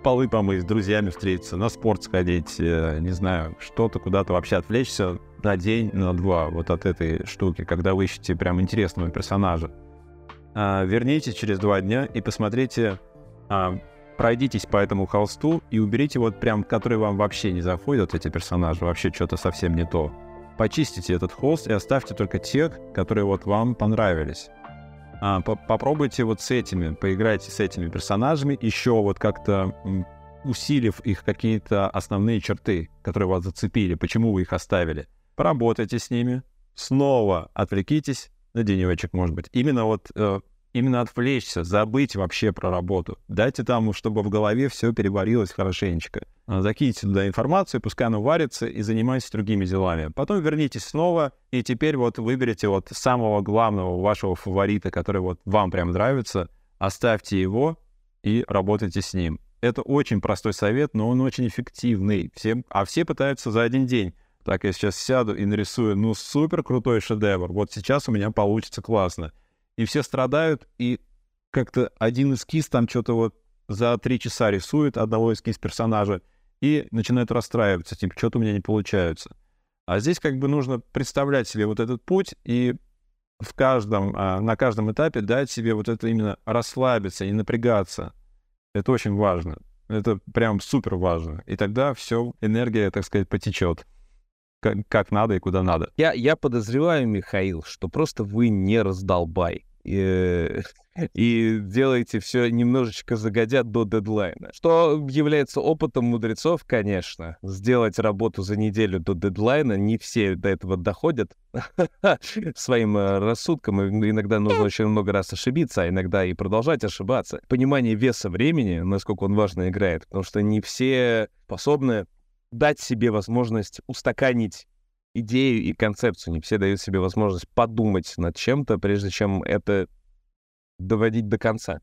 полы помыть, с друзьями встретиться, на спорт сходить, э, не знаю, что-то куда-то вообще отвлечься на день, на два вот от этой штуки, когда вы ищете прям интересного персонажа. А, вернитесь через два дня и посмотрите, а, пройдитесь по этому холсту и уберите вот прям, которые вам вообще не заходят, эти персонажи, вообще что-то совсем не то. Почистите этот холст и оставьте только тех, которые вот вам понравились. А, попробуйте вот с этими, поиграйте с этими персонажами, еще вот как-то усилив их какие-то основные черты, которые вас зацепили, почему вы их оставили. Поработайте с ними, снова отвлекитесь на денечек, может быть. Именно вот э, именно отвлечься, забыть вообще про работу. Дайте там, чтобы в голове все переварилось хорошенечко. А, закиньте туда информацию, пускай она варится, и занимайтесь другими делами. Потом вернитесь снова, и теперь вот выберите вот самого главного вашего фаворита, который вот вам прям нравится, оставьте его и работайте с ним. Это очень простой совет, но он очень эффективный. Все, а все пытаются за один день. Так, я сейчас сяду и нарисую, ну, супер крутой шедевр. Вот сейчас у меня получится классно и все страдают, и как-то один эскиз там что-то вот за три часа рисует одного эскиз персонажа и начинает расстраиваться, типа, что-то у меня не получается. А здесь как бы нужно представлять себе вот этот путь и в каждом, а, на каждом этапе дать себе вот это именно расслабиться, не напрягаться. Это очень важно. Это прям супер важно. И тогда все, энергия, так сказать, потечет как, как надо и куда надо. Я, я подозреваю, Михаил, что просто вы не раздолбай. И, и делаете все немножечко загодя до дедлайна. Что является опытом мудрецов, конечно. Сделать работу за неделю до дедлайна, не все до этого доходят своим э, рассудком. Иногда нужно очень много раз ошибиться, а иногда и продолжать ошибаться. Понимание веса времени, насколько он важно играет, потому что не все способны дать себе возможность устаканить идею и концепцию. Не все дают себе возможность подумать над чем-то, прежде чем это доводить до конца.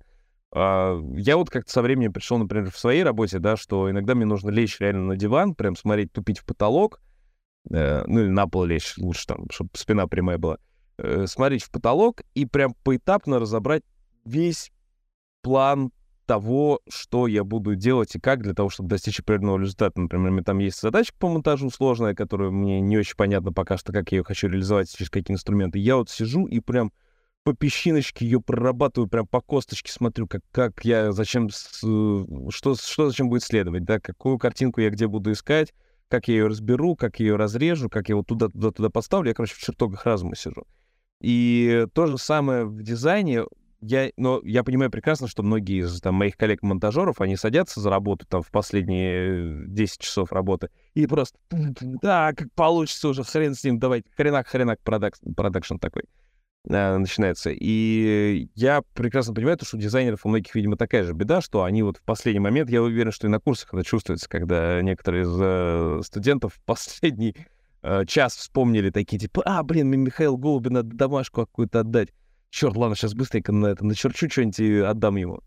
А, я вот как-то со временем пришел, например, в своей работе, да, что иногда мне нужно лечь реально на диван, прям смотреть, тупить в потолок, э, ну или на пол лечь, лучше там, чтобы спина прямая была, э, смотреть в потолок и прям поэтапно разобрать весь план того, что я буду делать и как для того, чтобы достичь определенного результата. Например, у меня там есть задачка по монтажу сложная, которая мне не очень понятно пока что, как я ее хочу реализовать, через какие инструменты. Я вот сижу и прям по песчиночке ее прорабатываю, прям по косточке смотрю, как, как я, зачем, что, что зачем будет следовать, да, какую картинку я где буду искать, как я ее разберу, как я ее разрежу, как я вот туда-туда-туда поставлю. Я, короче, в чертогах разума сижу. И то же самое в дизайне я, но я понимаю прекрасно, что многие из там, моих коллег-монтажеров, они садятся за работу там в последние 10 часов работы и просто, да, как получится уже, хрен с ним, давай, хренак-хренак продакшн, продакшн такой э, начинается. И я прекрасно понимаю, то, что у дизайнеров у многих, видимо, такая же беда, что они вот в последний момент, я уверен, что и на курсах это чувствуется, когда некоторые из э, студентов в последний э, час вспомнили такие, типа, а, блин, Михаил Голубин надо домашку какую-то отдать черт, ладно, сейчас быстренько на это начерчу что-нибудь и отдам ему.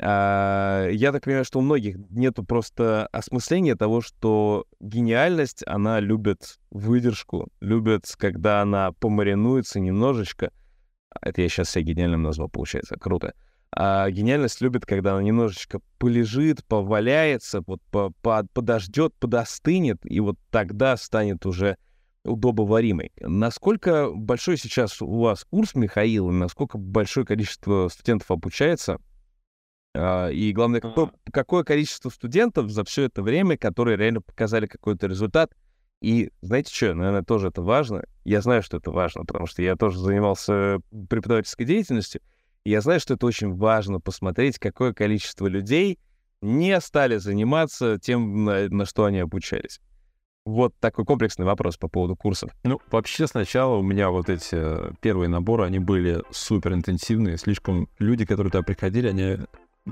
А, я так понимаю, что у многих нету просто осмысления того, что гениальность, она любит выдержку, любит, когда она помаринуется немножечко. Это я сейчас себя гениальным назвал, получается, круто. А гениальность любит, когда она немножечко полежит, поваляется, вот по, по, подождет, подостынет, и вот тогда станет уже удобоваримой. Насколько большой сейчас у вас курс, Михаил, насколько большое количество студентов обучается? А, и главное, какое, какое количество студентов за все это время, которые реально показали какой-то результат? И знаете что, наверное, тоже это важно. Я знаю, что это важно, потому что я тоже занимался преподавательской деятельностью. И я знаю, что это очень важно посмотреть, какое количество людей не стали заниматься тем, на, на что они обучались. Вот такой комплексный вопрос по поводу курсов. Ну, вообще сначала у меня вот эти э, первые наборы, они были супер интенсивные. Слишком люди, которые туда приходили, они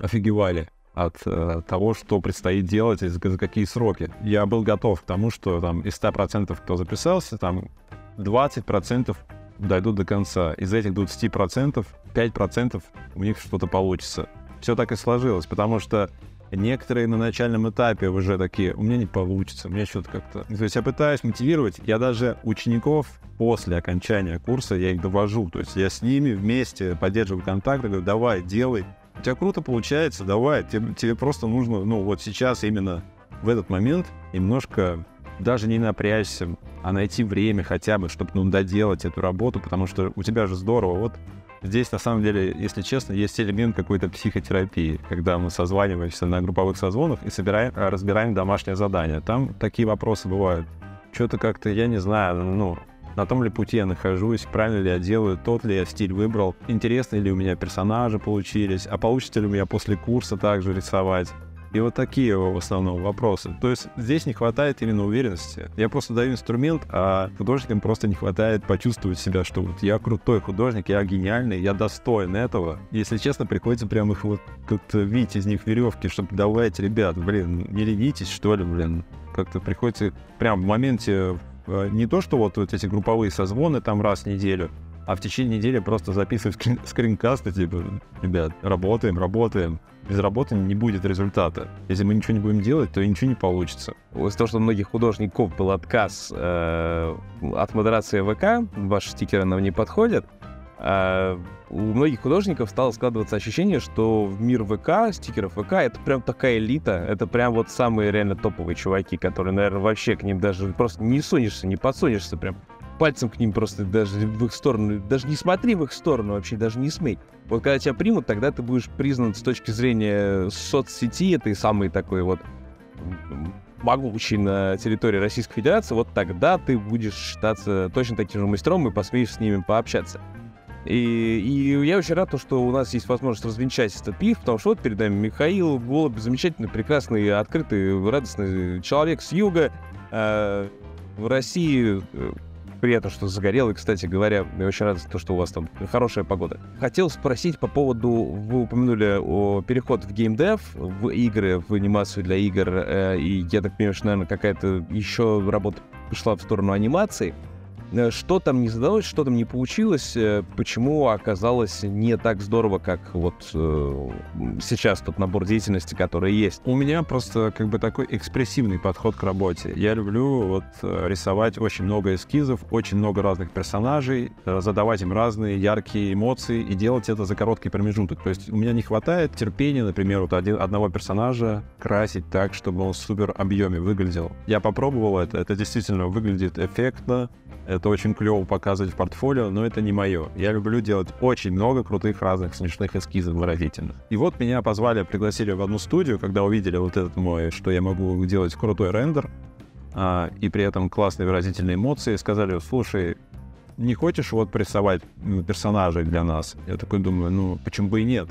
офигевали от э, того, что предстоит делать и за, за какие сроки. Я был готов к тому, что там из 100%, кто записался, там 20% дойдут до конца. Из этих 20% 5% у них что-то получится. Все так и сложилось, потому что Некоторые на начальном этапе уже такие, у меня не получится, у меня что-то как-то... То есть я пытаюсь мотивировать, я даже учеников после окончания курса, я их довожу, то есть я с ними вместе поддерживаю контакты, говорю, давай, делай, у тебя круто получается, давай, тебе, тебе просто нужно, ну, вот сейчас именно в этот момент немножко даже не напрячься, а найти время хотя бы, чтобы ну, доделать эту работу, потому что у тебя же здорово. Вот здесь, на самом деле, если честно, есть элемент какой-то психотерапии, когда мы созваниваемся на групповых созвонах и собираем, а, разбираем домашнее задание. Там такие вопросы бывают. Что-то как-то, я не знаю, ну, на том ли пути я нахожусь, правильно ли я делаю, тот ли я стиль выбрал, интересные ли у меня персонажи получились, а получится ли у меня после курса также рисовать. И вот такие в основном вопросы. То есть здесь не хватает именно уверенности. Я просто даю инструмент, а художникам просто не хватает почувствовать себя, что вот я крутой художник, я гениальный, я достоин этого. Если честно, приходится прям их вот как-то видеть из них веревки, чтобы давайте, ребят, блин, не ленитесь, что ли, блин. Как-то приходится прям в моменте э, не то, что вот, вот эти групповые созвоны там раз в неделю, а в течение недели просто записывать скрин скринкасты, типа, ребят, работаем, работаем, без работы не будет результата. Если мы ничего не будем делать, то ничего не получится. Из-за того, что у многих художников был отказ э, от модерации ВК, ваши стикеры нам не подходят, э, у многих художников стало складываться ощущение, что в мир ВК, стикеров ВК, это прям такая элита, это прям вот самые реально топовые чуваки, которые, наверное, вообще к ним даже просто не сунешься, не подсунешься прям пальцем к ним просто даже в их сторону, даже не смотри в их сторону вообще, даже не смей. Вот когда тебя примут, тогда ты будешь признан с точки зрения соцсети, этой самой такой вот могучий на территории Российской Федерации, вот тогда ты будешь считаться точно таким же мастером и посмеешь с ними пообщаться. И, и я очень рад, то, что у нас есть возможность развенчать этот пив, потому что вот перед нами Михаил Голубь, замечательный, прекрасный, открытый, радостный человек с юга. Э, в России э, приятно, что загорел. И, кстати говоря, я очень рад, то, что у вас там хорошая погода. Хотел спросить по поводу, вы упомянули о переход в геймдев, в игры, в анимацию для игр, э, и я так понимаю, что, наверное, какая-то еще работа пошла в сторону анимации. Э, что там не задалось, что там не получилось, э, почему оказалось не так здорово, как вот э, сейчас тот набор деятельности, который есть. У меня просто как бы такой экспрессивный подход к работе. Я люблю вот рисовать очень много эскизов, очень много разных персонажей, задавать им разные яркие эмоции и делать это за короткий промежуток. То есть у меня не хватает терпения, например, вот один, одного персонажа красить так, чтобы он в супер объеме выглядел. Я попробовал это, это действительно выглядит эффектно, это очень клево показывать в портфолио, но это не мое. Я люблю делать очень много крутых разных смешных эскизов выразительных. И вот меня позвали, пригласили в одну студию, когда увидели вот этот мой, что я могу делать крутой рендер, а, и при этом классные выразительные эмоции, сказали, слушай, не хочешь вот прессовать персонажей для нас? Я такой думаю, ну, почему бы и нет?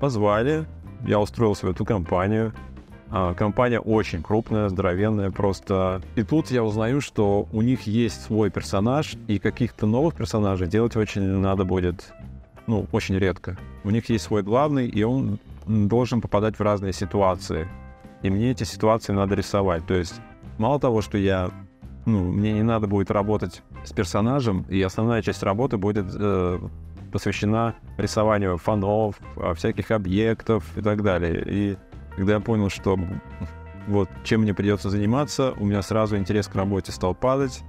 Позвали, я устроился в эту компанию, компания очень крупная, здоровенная просто. И тут я узнаю, что у них есть свой персонаж, и каких-то новых персонажей делать очень надо будет, ну, очень редко. У них есть свой главный, и он должен попадать в разные ситуации. И мне эти ситуации надо рисовать. То есть мало того, что я, ну, мне не надо будет работать с персонажем, и основная часть работы будет э, посвящена рисованию фонов, а, всяких объектов и так далее. И когда я понял, что вот чем мне придется заниматься, у меня сразу интерес к работе стал падать.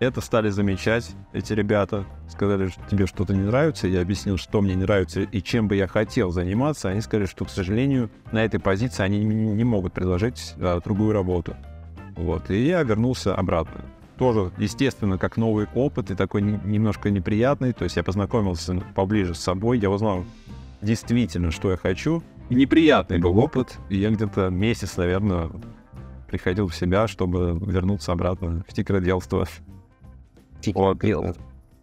Это стали замечать эти ребята. Сказали, что тебе что-то не нравится. Я объяснил, что мне не нравится и чем бы я хотел заниматься. Они сказали, что, к сожалению, на этой позиции они не могут предложить а, другую работу. Вот. И я вернулся обратно. Тоже, естественно, как новый опыт и такой немножко неприятный. То есть я познакомился поближе с собой, я узнал действительно, что я хочу неприятный был опыт. И я где-то месяц, наверное, приходил в себя, чтобы вернуться обратно в тикроделство. Вот.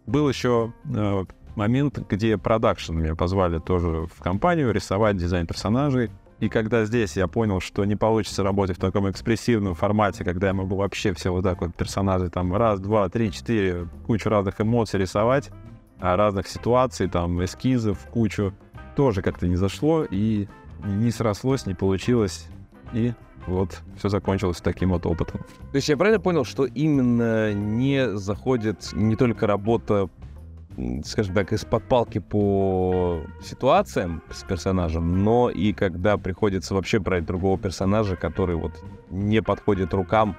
Был еще э, момент, где продакшн меня позвали тоже в компанию рисовать дизайн персонажей. И когда здесь я понял, что не получится работать в таком экспрессивном формате, когда я могу вообще все вот так вот персонажей там раз, два, три, четыре, кучу разных эмоций рисовать, а разных ситуаций, там эскизов, кучу, тоже как-то не зашло, и не срослось, не получилось, и вот все закончилось таким вот опытом. То есть я правильно понял, что именно не заходит не только работа скажем так, из-под палки по ситуациям с персонажем, но и когда приходится вообще брать другого персонажа, который вот не подходит рукам,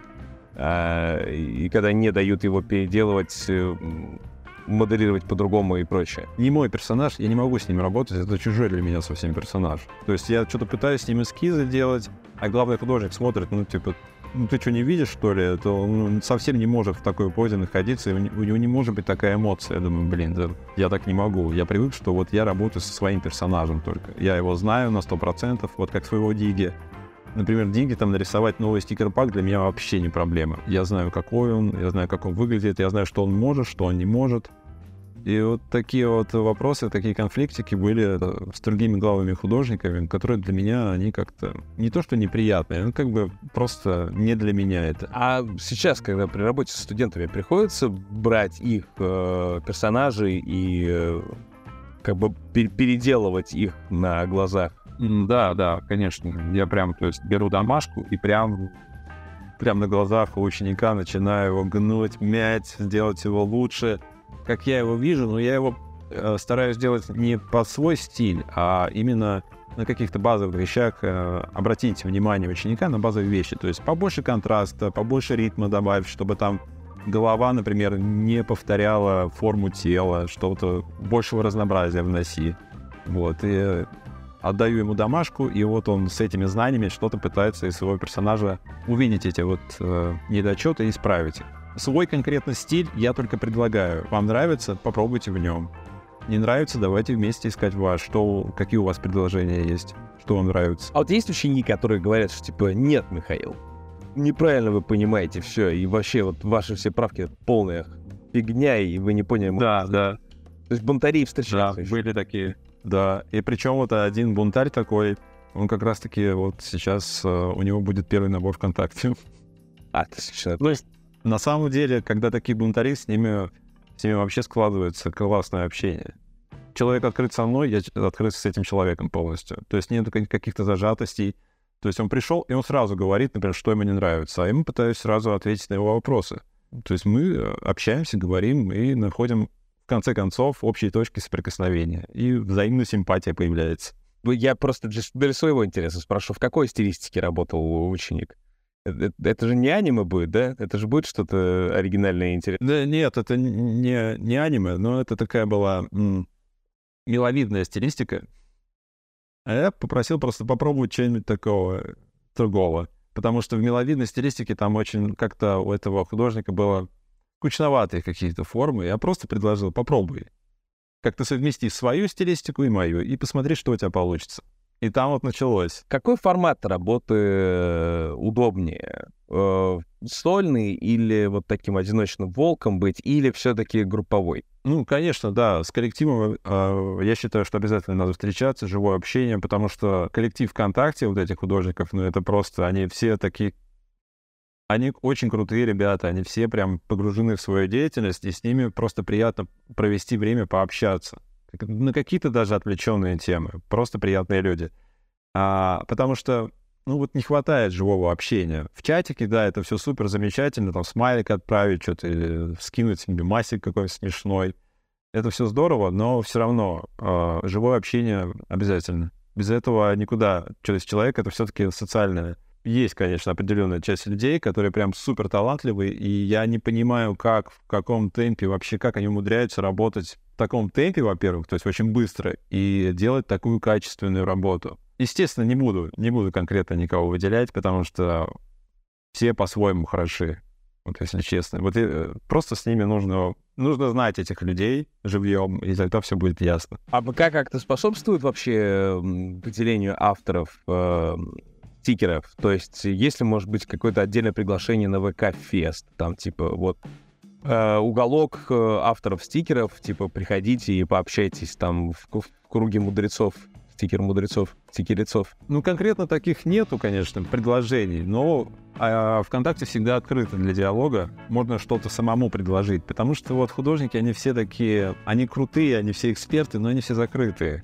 э, и когда не дают его переделывать моделировать по-другому и прочее. Не мой персонаж, я не могу с ним работать, это чужой для меня совсем персонаж. То есть я что-то пытаюсь с ним эскизы делать, а главный художник смотрит, ну, типа, ну, ты что, не видишь, что ли? Это он ну, совсем не может в такой позе находиться, и у него не может быть такая эмоция. Я думаю, блин, да, я так не могу. Я привык, что вот я работаю со своим персонажем только. Я его знаю на 100%, вот как своего Диги. Например, Диги там нарисовать новый стикер-пак для меня вообще не проблема. Я знаю, какой он, я знаю, как он выглядит, я знаю, что он может, что он не может. И вот такие вот вопросы, такие конфликтики были э, с другими главами художниками, которые для меня, они как-то не то что неприятные, ну как бы просто не для меня это. А сейчас, когда при работе с студентами приходится брать их э, персонажей и э, как бы переделывать их на глазах? Да, да, конечно. Я прям, то есть, беру домашку и прям прям на глазах у ученика начинаю его гнуть, мять, сделать его лучше — как я его вижу, но я его э, стараюсь делать не под свой стиль, а именно на каких-то базовых вещах э, обратить внимание ученика на базовые вещи. То есть побольше контраста, побольше ритма добавить, чтобы там голова, например, не повторяла форму тела, что-то большего разнообразия вноси. Вот, и отдаю ему домашку, и вот он с этими знаниями что-то пытается из своего персонажа увидеть эти вот э, недочеты и исправить. Свой конкретно стиль я только предлагаю. Вам нравится? Попробуйте в нем. Не нравится? Давайте вместе искать ваш. Что, какие у вас предложения есть? Что вам нравится? А вот есть ученики, которые говорят, что типа нет, Михаил, неправильно вы понимаете все, и вообще вот ваши все правки полная фигня, и вы не поняли. Да, да. То есть бунтари встречаются. Да, были такие. Да, и причем вот один бунтарь такой, он как раз-таки вот сейчас э, у него будет первый набор ВКонтакте. Отлично. Ну, на самом деле, когда такие бунтари, с ними, с ними вообще складывается классное общение. Человек открыт со мной, я открыт с этим человеком полностью. То есть нет каких-то зажатостей. То есть он пришел, и он сразу говорит, например, что ему не нравится, а ему пытаюсь сразу ответить на его вопросы. То есть мы э, общаемся, говорим и находим, в конце концов, общие точки соприкосновения. И взаимная симпатия появляется. Я просто для, для своего интереса спрашиваю, в какой стилистике работал ученик? Это, это же не аниме будет, да? Это же будет что-то оригинальное и интересное. Да нет, это не, не аниме, но это такая была м, миловидная стилистика. А я попросил просто попробовать что-нибудь такого другого. Потому что в миловидной стилистике там очень как-то у этого художника было скучноватые какие-то формы. Я просто предложил, попробуй. Как-то совмести свою стилистику и мою, и посмотри, что у тебя получится. И там вот началось. Какой формат работы э, удобнее? Э, сольный или вот таким одиночным волком быть, или все-таки групповой? Ну, конечно, да. С коллективом э, я считаю, что обязательно надо встречаться, живое общение, потому что коллектив ВКонтакте вот этих художников, ну, это просто, они все такие они очень крутые ребята, они все прям погружены в свою деятельность, и с ними просто приятно провести время, пообщаться на какие-то даже отвлеченные темы. Просто приятные люди. А, потому что, ну вот не хватает живого общения. В чатике, да, это все супер замечательно, там смайлик отправить, что-то скинуть себе масик какой-то смешной. Это все здорово, но все равно э, живое общение обязательно. Без этого никуда. Есть человек это все-таки социальное. Есть, конечно, определенная часть людей, которые прям супер талантливые, и я не понимаю, как, в каком темпе вообще, как они умудряются работать в таком темпе, во-первых, то есть очень быстро, и делать такую качественную работу. Естественно, не буду, не буду конкретно никого выделять, потому что все по-своему хороши, вот если честно. Вот э, просто с ними нужно, нужно знать этих людей живьем, и тогда все будет ясно. А ВК как-то способствует вообще выделению авторов э, стикеров? То есть, если, может быть, какое-то отдельное приглашение на ВК-фест, там, типа, вот, э, уголок э, авторов стикеров, типа, приходите и пообщайтесь там в, в круге мудрецов, стикер мудрецов, стикерецов. Ну, конкретно таких нету, конечно, предложений, но а ВКонтакте всегда открыто для диалога. Можно что-то самому предложить, потому что вот художники, они все такие, они крутые, они все эксперты, но они все закрытые.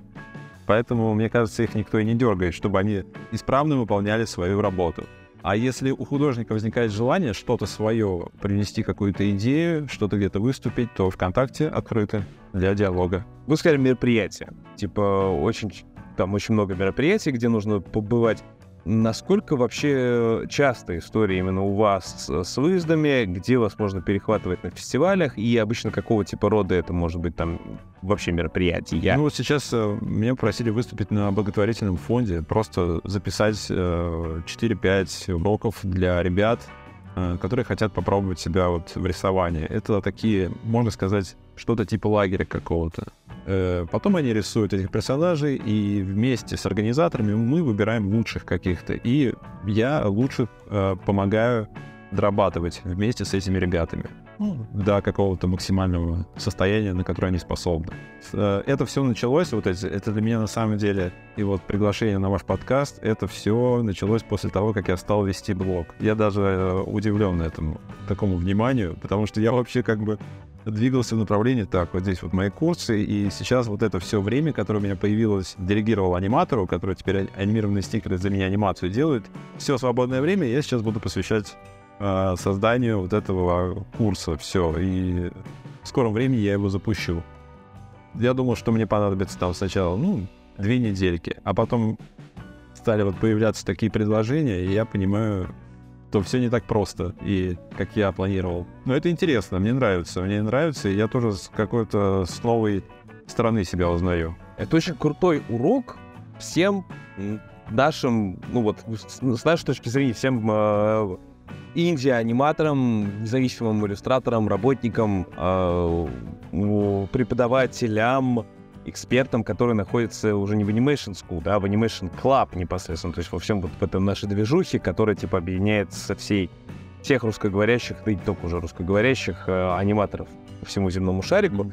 Поэтому, мне кажется, их никто и не дергает, чтобы они исправно выполняли свою работу. А если у художника возникает желание что-то свое принести, какую-то идею, что-то где-то выступить, то ВКонтакте открыто для диалога. Вы сказали мероприятия. Типа очень там очень много мероприятий, где нужно побывать. Насколько вообще часто история именно у вас с, с выездами, где вас можно перехватывать на фестивалях, и обычно какого типа рода это может быть там вообще мероприятие? Ну вот сейчас э, меня просили выступить на благотворительном фонде, просто записать э, 4-5 уроков для ребят, э, которые хотят попробовать себя вот в рисовании. Это такие, можно сказать, что-то типа лагеря какого-то. Э, потом они рисуют этих персонажей, и вместе с организаторами мы выбираем лучших каких-то. И я лучше э, помогаю дорабатывать вместе с этими ребятами ну, до какого-то максимального состояния, на которое они способны. Э, это все началось, вот эти, это для меня на самом деле, и вот приглашение на ваш подкаст, это все началось после того, как я стал вести блог. Я даже удивлен этому, такому вниманию, потому что я вообще как бы двигался в направлении так, вот здесь вот мои курсы, и сейчас вот это все время, которое у меня появилось, делегировал аниматору, который теперь анимированные стикеры за меня анимацию делает, все свободное время я сейчас буду посвящать э, созданию вот этого курса, все, и в скором времени я его запущу. Я думал, что мне понадобится там сначала, ну, две недельки, а потом стали вот появляться такие предложения, и я понимаю, то все не так просто, и как я планировал. Но это интересно, мне нравится, мне нравится, и я тоже с какой-то с новой стороны себя узнаю. Это очень крутой урок всем нашим, ну вот, с нашей точки зрения, всем э, инди-аниматорам, независимым иллюстраторам, работникам, э, преподавателям, экспертам, которые находятся уже не в Animation School, да, а в Animation Club непосредственно, то есть во всем вот в этом нашей движухе, которая, типа, объединяет со всей, всех русскоговорящих, да и не только уже русскоговорящих э, аниматоров по всему земному шарику,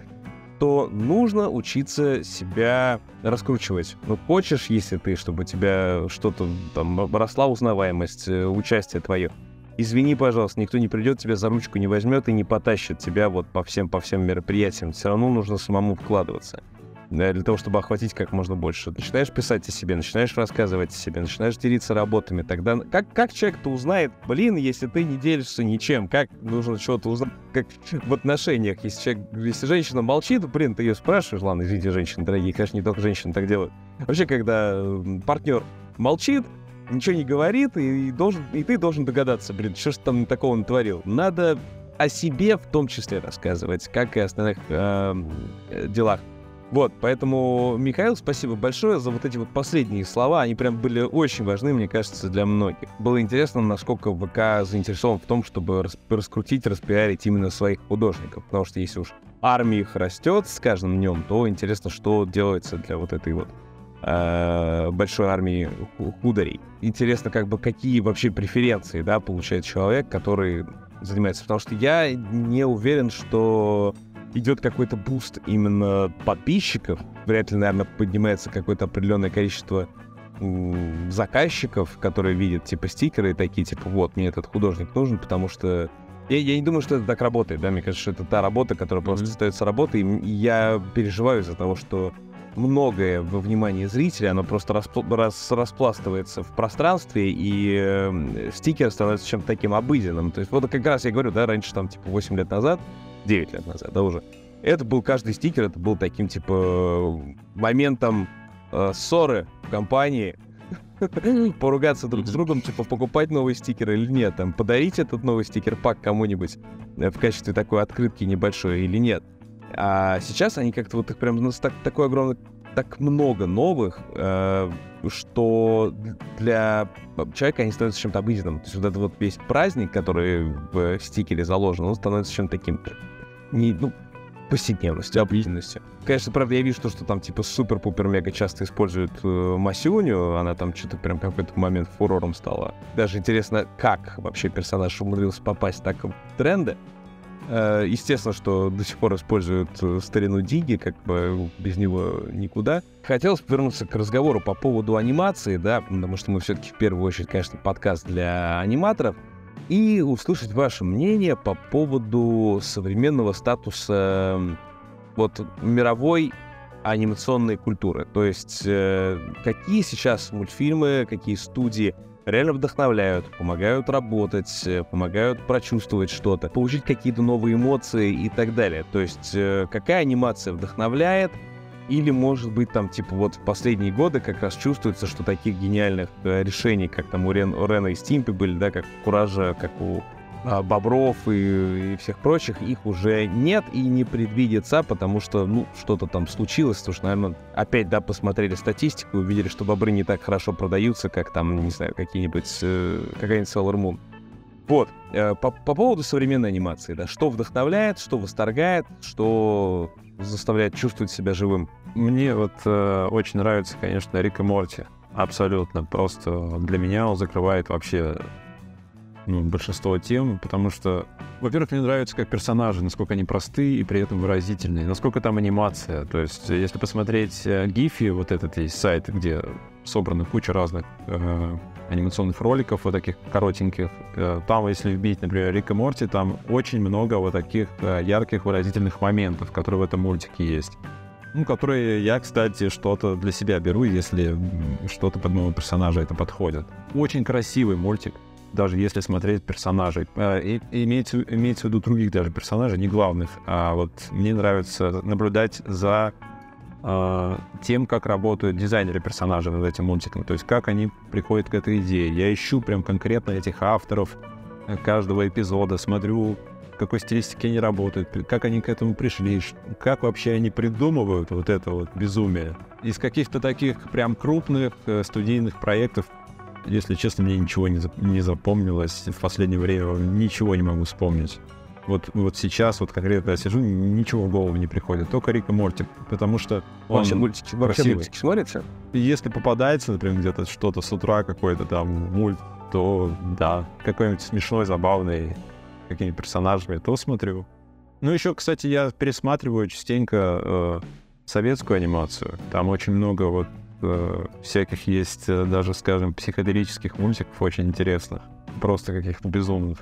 то нужно учиться себя раскручивать. Ну, хочешь, если ты, чтобы у тебя что-то там росла узнаваемость, э, участие твое, извини, пожалуйста, никто не придет тебя за ручку не возьмет и не потащит тебя вот по всем, по всем мероприятиям. Все равно нужно самому вкладываться для того, чтобы охватить как можно больше. Начинаешь писать о себе, начинаешь рассказывать о себе, начинаешь делиться работами, тогда как, как человек-то узнает, блин, если ты не делишься ничем, как нужно что-то узнать, как в отношениях, если, человек, если женщина молчит, блин, ты ее спрашиваешь, ладно, извините, женщины дорогие, конечно, не только женщины так делают. Вообще, когда партнер молчит, ничего не говорит, и, и, должен, и ты должен догадаться, блин, что ж там такого натворил. Надо о себе в том числе рассказывать, как и о остальных э, делах. Вот, поэтому, Михаил, спасибо большое за вот эти вот последние слова. Они прям были очень важны, мне кажется, для многих. Было интересно, насколько ВК заинтересован в том, чтобы рас раскрутить, распиарить именно своих художников. Потому что если уж армия их растет с каждым днем, то интересно, что делается для вот этой вот э, большой армии хударей. Интересно, как бы какие вообще преференции, да, получает человек, который занимается. Потому что я не уверен, что идет какой-то буст именно подписчиков, вряд ли, наверное, поднимается какое-то определенное количество заказчиков, которые видят, типа, стикеры и такие, типа, вот, мне этот художник нужен, потому что... Я, я не думаю, что это так работает, да, мне кажется, что это та работа, которая mm-hmm. просто остается работой, и я переживаю из-за того, что многое во внимании зрителя, оно просто распл- рас- распластывается в пространстве, и э, стикер становится чем-то таким обыденным. То есть вот как раз я говорю, да, раньше там типа 8 лет назад 9 лет назад, да, уже. Это был каждый стикер, это был таким, типа, моментом э, ссоры в компании, поругаться друг с другом, типа, покупать новый стикер или нет, там, подарить этот новый стикер-пак кому-нибудь э, в качестве такой открытки небольшой или нет. А сейчас они как-то вот их прям, ну, так, такой огромный, так много новых, э, что для человека они становятся чем-то обыденным. То есть вот этот вот весь праздник, который в стикере заложен, он становится чем-то таким не, ну, повседневностью, обыденностью. Конечно, правда, я вижу, то, что там типа супер-пупер-мега часто используют э, Масюню, она там что-то прям какой-то момент фурором стала. Даже интересно, как вообще персонаж умудрился попасть так в тренды. Э, естественно, что до сих пор используют э, старину Диги, как бы без него никуда. Хотелось вернуться к разговору по поводу анимации, да, потому что мы все-таки в первую очередь, конечно, подкаст для аниматоров и услышать ваше мнение по поводу современного статуса вот мировой анимационной культуры. То есть э, какие сейчас мультфильмы, какие студии реально вдохновляют, помогают работать, э, помогают прочувствовать что-то, получить какие-то новые эмоции и так далее. То есть э, какая анимация вдохновляет, Или, может быть, там, типа, вот в последние годы как раз чувствуется, что таких гениальных э, решений, как там у, Рен, у Рена и Стимпи были, да, как Куража, как у а, Бобров и, и всех прочих, их уже нет и не предвидится, потому что, ну, что-то там случилось, потому что, наверное, опять, да, посмотрели статистику, увидели, что бобры не так хорошо продаются, как там, не знаю, какие-нибудь, э, какая-нибудь Sailor Moon. Вот, э, по, по поводу современной анимации, да, что вдохновляет, что восторгает, что заставляет чувствовать себя живым. Мне вот э, очень нравится, конечно, Рик и Морти. Абсолютно. Просто для меня он закрывает вообще ну, большинство тем, потому что, во-первых, мне нравится как персонажи, насколько они простые и при этом выразительные, насколько там анимация. То есть, если посмотреть э, Гифи, вот этот есть сайт, где собрана куча разных э, анимационных роликов, вот таких коротеньких. Э, там, если вбить, например, Рик и Морти, там очень много вот таких э, ярких выразительных моментов, которые в этом мультике есть. Ну, которые я, кстати, что-то для себя беру, если что-то под моего персонажа это подходит. Очень красивый мультик, даже если смотреть персонажей. Э, и, имеется, имеется в виду других даже персонажей, не главных. А вот мне нравится наблюдать за тем, как работают дизайнеры персонажей над этим мультиком. То есть как они приходят к этой идее. Я ищу прям конкретно этих авторов каждого эпизода, смотрю, в какой стилистике они работают, как они к этому пришли, как вообще они придумывают вот это вот безумие. Из каких-то таких прям крупных э, студийных проектов, если честно, мне ничего не запомнилось в последнее время, ничего не могу вспомнить. Вот, вот сейчас, вот конкретно я сижу, ничего в голову не приходит, только Рик и Морти, потому что он вообще мультики, вообще мультики смотрится? Если попадается, например, где-то что-то с утра, какой-то там мульт, то да, какой-нибудь смешной, забавный, какими-нибудь персонажами, то смотрю. Ну, еще, кстати, я пересматриваю частенько э, советскую анимацию. Там очень много вот э, всяких есть, э, даже, скажем, психоделических мультиков очень интересных. Просто каких-то безумных.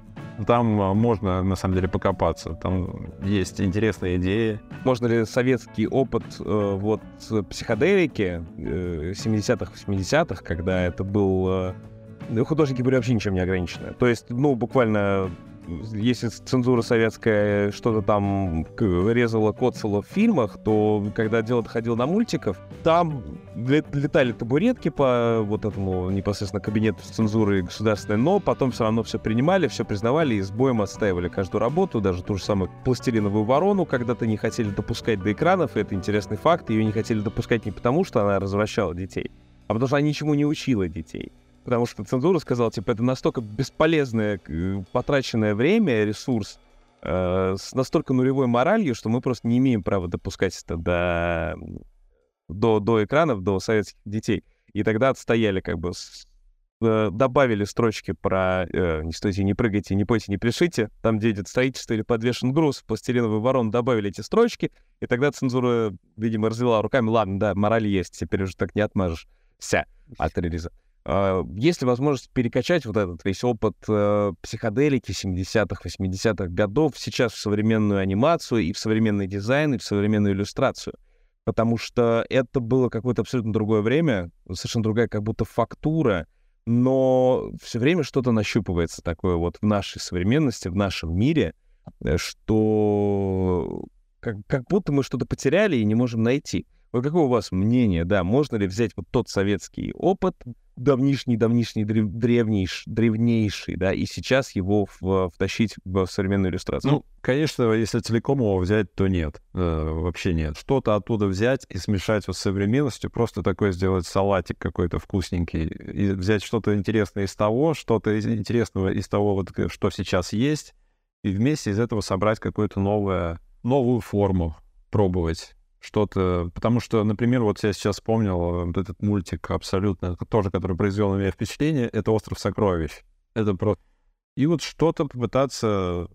Там э, можно, на самом деле, покопаться. Там есть интересные идеи. Можно ли советский опыт э, вот психоделики э, 70-х, 80-х, когда это был... Э, художники были вообще ничем не ограничены. То есть, ну, буквально если цензура советская что-то там резала, коцала в фильмах, то когда дело доходило до мультиков, там летали табуретки по вот этому непосредственно кабинету цензуры государственной, но потом все равно все принимали, все признавали и с боем отстаивали каждую работу, даже ту же самую пластилиновую ворону когда-то не хотели допускать до экранов, и это интересный факт, ее не хотели допускать не потому, что она развращала детей, а потому что она ничему не учила детей. Потому что цензура сказала, типа, это настолько бесполезное потраченное время, ресурс, э, с настолько нулевой моралью, что мы просто не имеем права допускать это до, до, до экранов, до советских детей. И тогда отстояли, как бы, с, э, добавили строчки про э, «не стойте, не прыгайте, не пойте, не пляшите», там, где идет строительство или подвешен груз, пластилиновый ворон, добавили эти строчки, и тогда цензура, видимо, развела руками, ладно, да, мораль есть, теперь уже так не отмажешь. Вся от релиза. А, есть ли возможность перекачать вот этот весь опыт э, психоделики 70-х, 80-х годов сейчас в современную анимацию и в современный дизайн, и в современную иллюстрацию? Потому что это было какое-то абсолютно другое время, совершенно другая как будто фактура, но все время что-то нащупывается такое вот в нашей современности, в нашем мире, э, что как, как будто мы что-то потеряли и не можем найти. Вот какое у вас мнение, да, можно ли взять вот тот советский опыт, давнишний, давнишний, древ, древнейший, древнейший, да, и сейчас его в, втащить в современную иллюстрацию? Ну, конечно, если целиком его взять, то нет, э, вообще нет. Что-то оттуда взять и смешать вот с современностью, просто такой сделать салатик какой-то вкусненький, и взять что-то интересное из того, что-то интересного из того, вот, что сейчас есть, и вместе из этого собрать какую-то новую форму, пробовать что-то... Потому что, например, вот я сейчас вспомнил э, этот мультик абсолютно, тоже, который произвел на меня впечатление, это «Остров сокровищ». Это просто... И вот что-то попытаться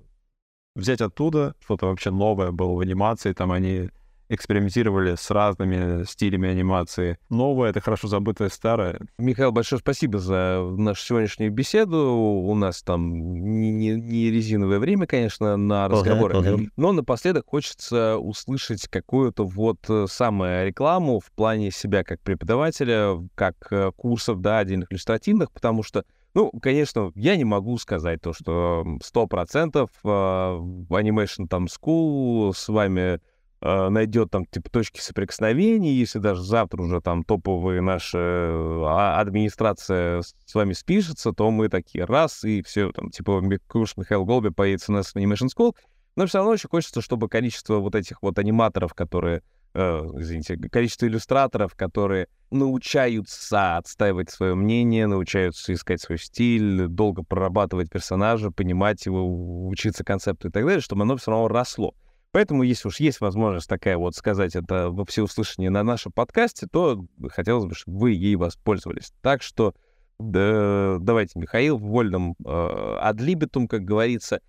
взять оттуда, что-то вообще новое было в анимации, там они экспериментировали с разными стилями анимации. Новое — это хорошо забытое старое. Михаил, большое спасибо за нашу сегодняшнюю беседу. У нас там не, не, не резиновое время, конечно, на разговоры. Uh-huh, uh-huh. Но напоследок хочется услышать какую-то вот э, самую рекламу в плане себя как преподавателя, как э, курсов, да, отдельных иллюстративных, потому что ну, конечно, я не могу сказать то, что 100% в Animation там School с вами э, найдет там типа точки соприкосновения, если даже завтра уже там топовая наша э, а, администрация с вами спишется, то мы такие раз, и все, там, типа, курс Михаил Голби поедет у нас в Animation School, но все равно очень хочется, чтобы количество вот этих вот аниматоров, которые э, извините, количество иллюстраторов, которые научаются отстаивать свое мнение, научаются искать свой стиль, долго прорабатывать персонажа, понимать его, учиться концепту и так далее, чтобы оно все равно росло. Поэтому, если уж есть возможность такая вот сказать это во всеуслышание на нашем подкасте, то хотелось бы, чтобы вы ей воспользовались. Так что да, давайте, Михаил, в вольном э, адлибитум, как говорится,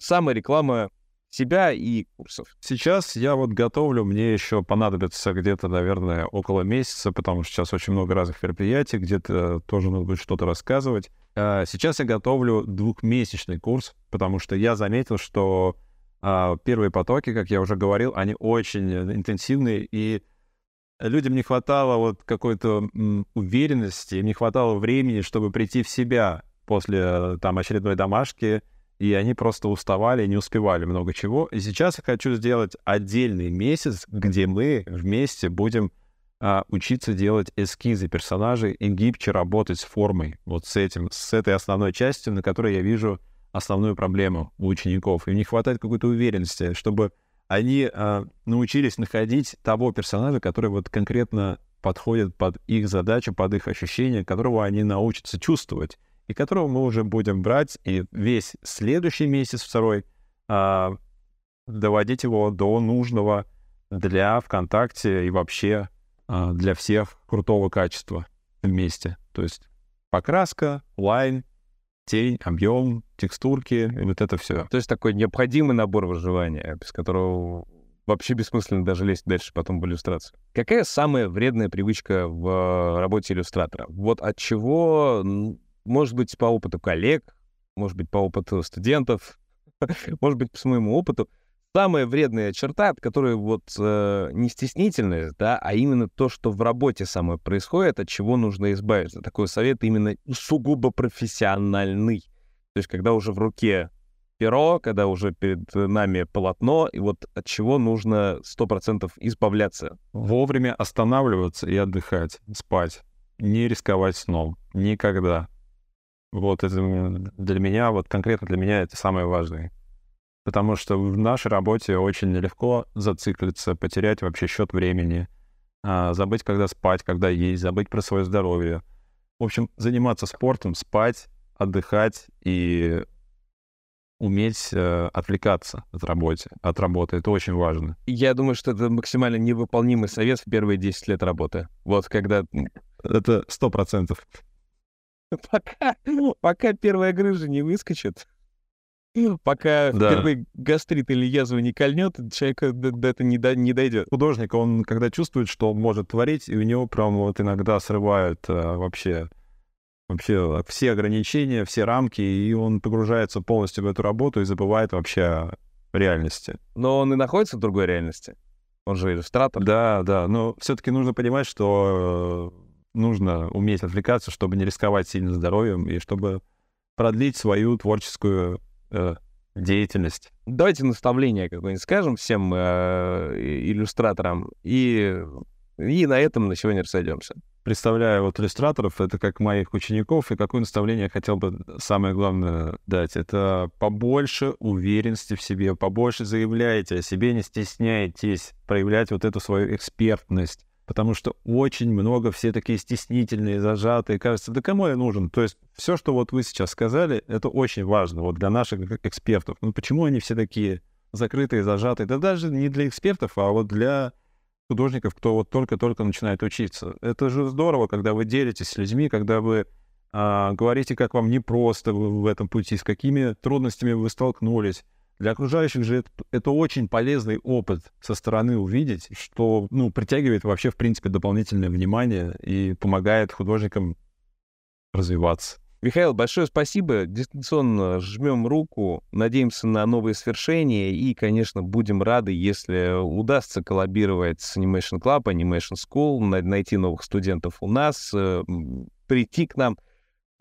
самая реклама себя и курсов. Сейчас я вот готовлю, мне еще понадобится где-то, наверное, около месяца, потому что сейчас очень много разных мероприятий, где-то тоже надо будет что-то рассказывать. А, сейчас я готовлю двухмесячный курс, потому что я заметил, что первые потоки, как я уже говорил, они очень интенсивные, и людям не хватало вот какой-то уверенности, не хватало времени, чтобы прийти в себя после там очередной домашки, и они просто уставали и не успевали много чего. И сейчас я хочу сделать отдельный месяц, где мы вместе будем а, учиться делать эскизы персонажей и гибче работать с формой, вот с этим, с этой основной частью, на которой я вижу основную проблему у учеников. Им не хватает какой-то уверенности, чтобы они а, научились находить того персонажа, который вот конкретно подходит под их задачу, под их ощущения, которого они научатся чувствовать и которого мы уже будем брать и весь следующий месяц, второй, а, доводить его до нужного для ВКонтакте и вообще а, для всех крутого качества вместе. То есть покраска, лайн, тень, объем, текстурки, и вот это все. То есть такой необходимый набор выживания, без которого вообще бессмысленно даже лезть дальше потом в иллюстрацию. Какая самая вредная привычка в работе иллюстратора? Вот от чего может быть, по опыту коллег, может быть, по опыту студентов, может быть, по моему опыту. Самая вредная черта, от которой вот э, не стеснительность, да, а именно то, что в работе самое происходит, от чего нужно избавиться. Такой совет именно сугубо профессиональный. То есть, когда уже в руке перо, когда уже перед нами полотно, и вот от чего нужно сто процентов избавляться. Вовремя останавливаться и отдыхать, спать. Не рисковать сном. Никогда. Вот это для меня, вот конкретно для меня это самое важное. Потому что в нашей работе очень легко зациклиться, потерять вообще счет времени, а, забыть, когда спать, когда есть, забыть про свое здоровье. В общем, заниматься спортом, спать, отдыхать и уметь э, отвлекаться от работы, от работы. Это очень важно. Я думаю, что это максимально невыполнимый совет в первые 10 лет работы. Вот когда... Это сто процентов. пока, пока первая грыжа не выскочит, пока да. первый гастрит или язва не кольнет, человек до, этого не, до, не дойдет. Художник, он когда чувствует, что он может творить, и у него прям вот иногда срывают а, вообще вообще все ограничения, все рамки, и он погружается полностью в эту работу и забывает вообще о реальности. Но он и находится в другой реальности. Он же иллюстратор. Да, да, но все-таки нужно понимать, что нужно уметь отвлекаться, чтобы не рисковать сильно здоровьем и чтобы продлить свою творческую э, деятельность. Давайте наставление какое-нибудь скажем всем э, иллюстраторам, и, и на этом на сегодня рассойдемся. Представляю вот иллюстраторов, это как моих учеников, и какое наставление я хотел бы самое главное дать. Это побольше уверенности в себе, побольше заявляйте о себе, не стесняйтесь проявлять вот эту свою экспертность потому что очень много все такие стеснительные, зажатые. Кажется, да кому я нужен? То есть все, что вот вы сейчас сказали, это очень важно вот для наших экспертов. Ну почему они все такие закрытые, зажатые? Да даже не для экспертов, а вот для художников, кто вот только-только начинает учиться. Это же здорово, когда вы делитесь с людьми, когда вы а, говорите, как вам непросто в этом пути, с какими трудностями вы столкнулись. Для окружающих же это, это очень полезный опыт со стороны увидеть, что ну, притягивает вообще, в принципе, дополнительное внимание и помогает художникам развиваться. Михаил, большое спасибо. Дистанционно жмем руку, надеемся на новые свершения и, конечно, будем рады, если удастся коллабировать с Animation Club, Animation School, найти новых студентов у нас, э, прийти к нам.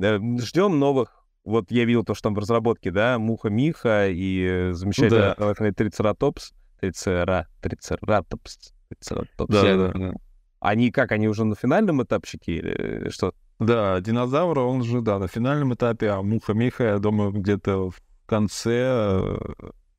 Э, Ждем новых вот я видел то, что там в разработке, да, Муха Миха и замечательный да. Трицератопс. Трицера, трицератопс, трицератопс. Да, да, да. Они как, они уже на финальном этапчике или что? Да, динозавра, он же, да, на финальном этапе, а Муха Миха, я думаю, где-то в конце э,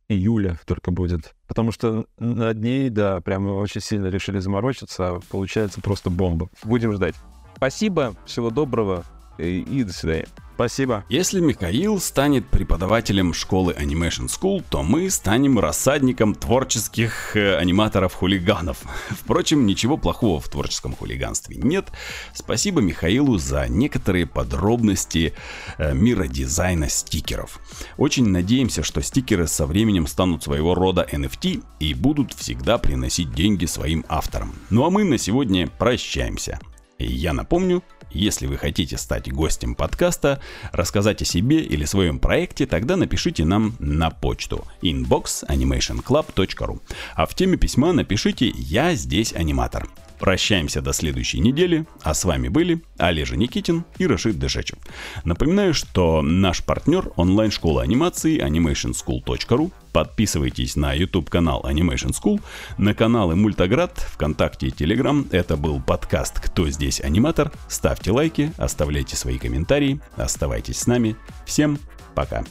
июля только будет. Потому что над ней, да, прям очень сильно решили заморочиться, а получается просто бомба. Будем ждать. Спасибо, всего доброго и до свидания. Спасибо. Если Михаил станет преподавателем школы Animation School, то мы станем рассадником творческих э, аниматоров-хулиганов. Впрочем, ничего плохого в творческом хулиганстве нет. Спасибо Михаилу за некоторые подробности э, мира дизайна стикеров. Очень надеемся, что стикеры со временем станут своего рода NFT и будут всегда приносить деньги своим авторам. Ну а мы на сегодня прощаемся. Я напомню, если вы хотите стать гостем подкаста, рассказать о себе или своем проекте, тогда напишите нам на почту inbox.animationclub.ru А в теме письма напишите «Я здесь аниматор». Прощаемся до следующей недели, а с вами были Олежа Никитин и Рашид Дышечев. Напоминаю, что наш партнер онлайн-школа анимации animationschool.ru. Подписывайтесь на YouTube-канал Animation School, на каналы Мультаград, ВКонтакте и Телеграм. Это был подкаст «Кто здесь аниматор?». Ставьте лайки, оставляйте свои комментарии, оставайтесь с нами. Всем пока.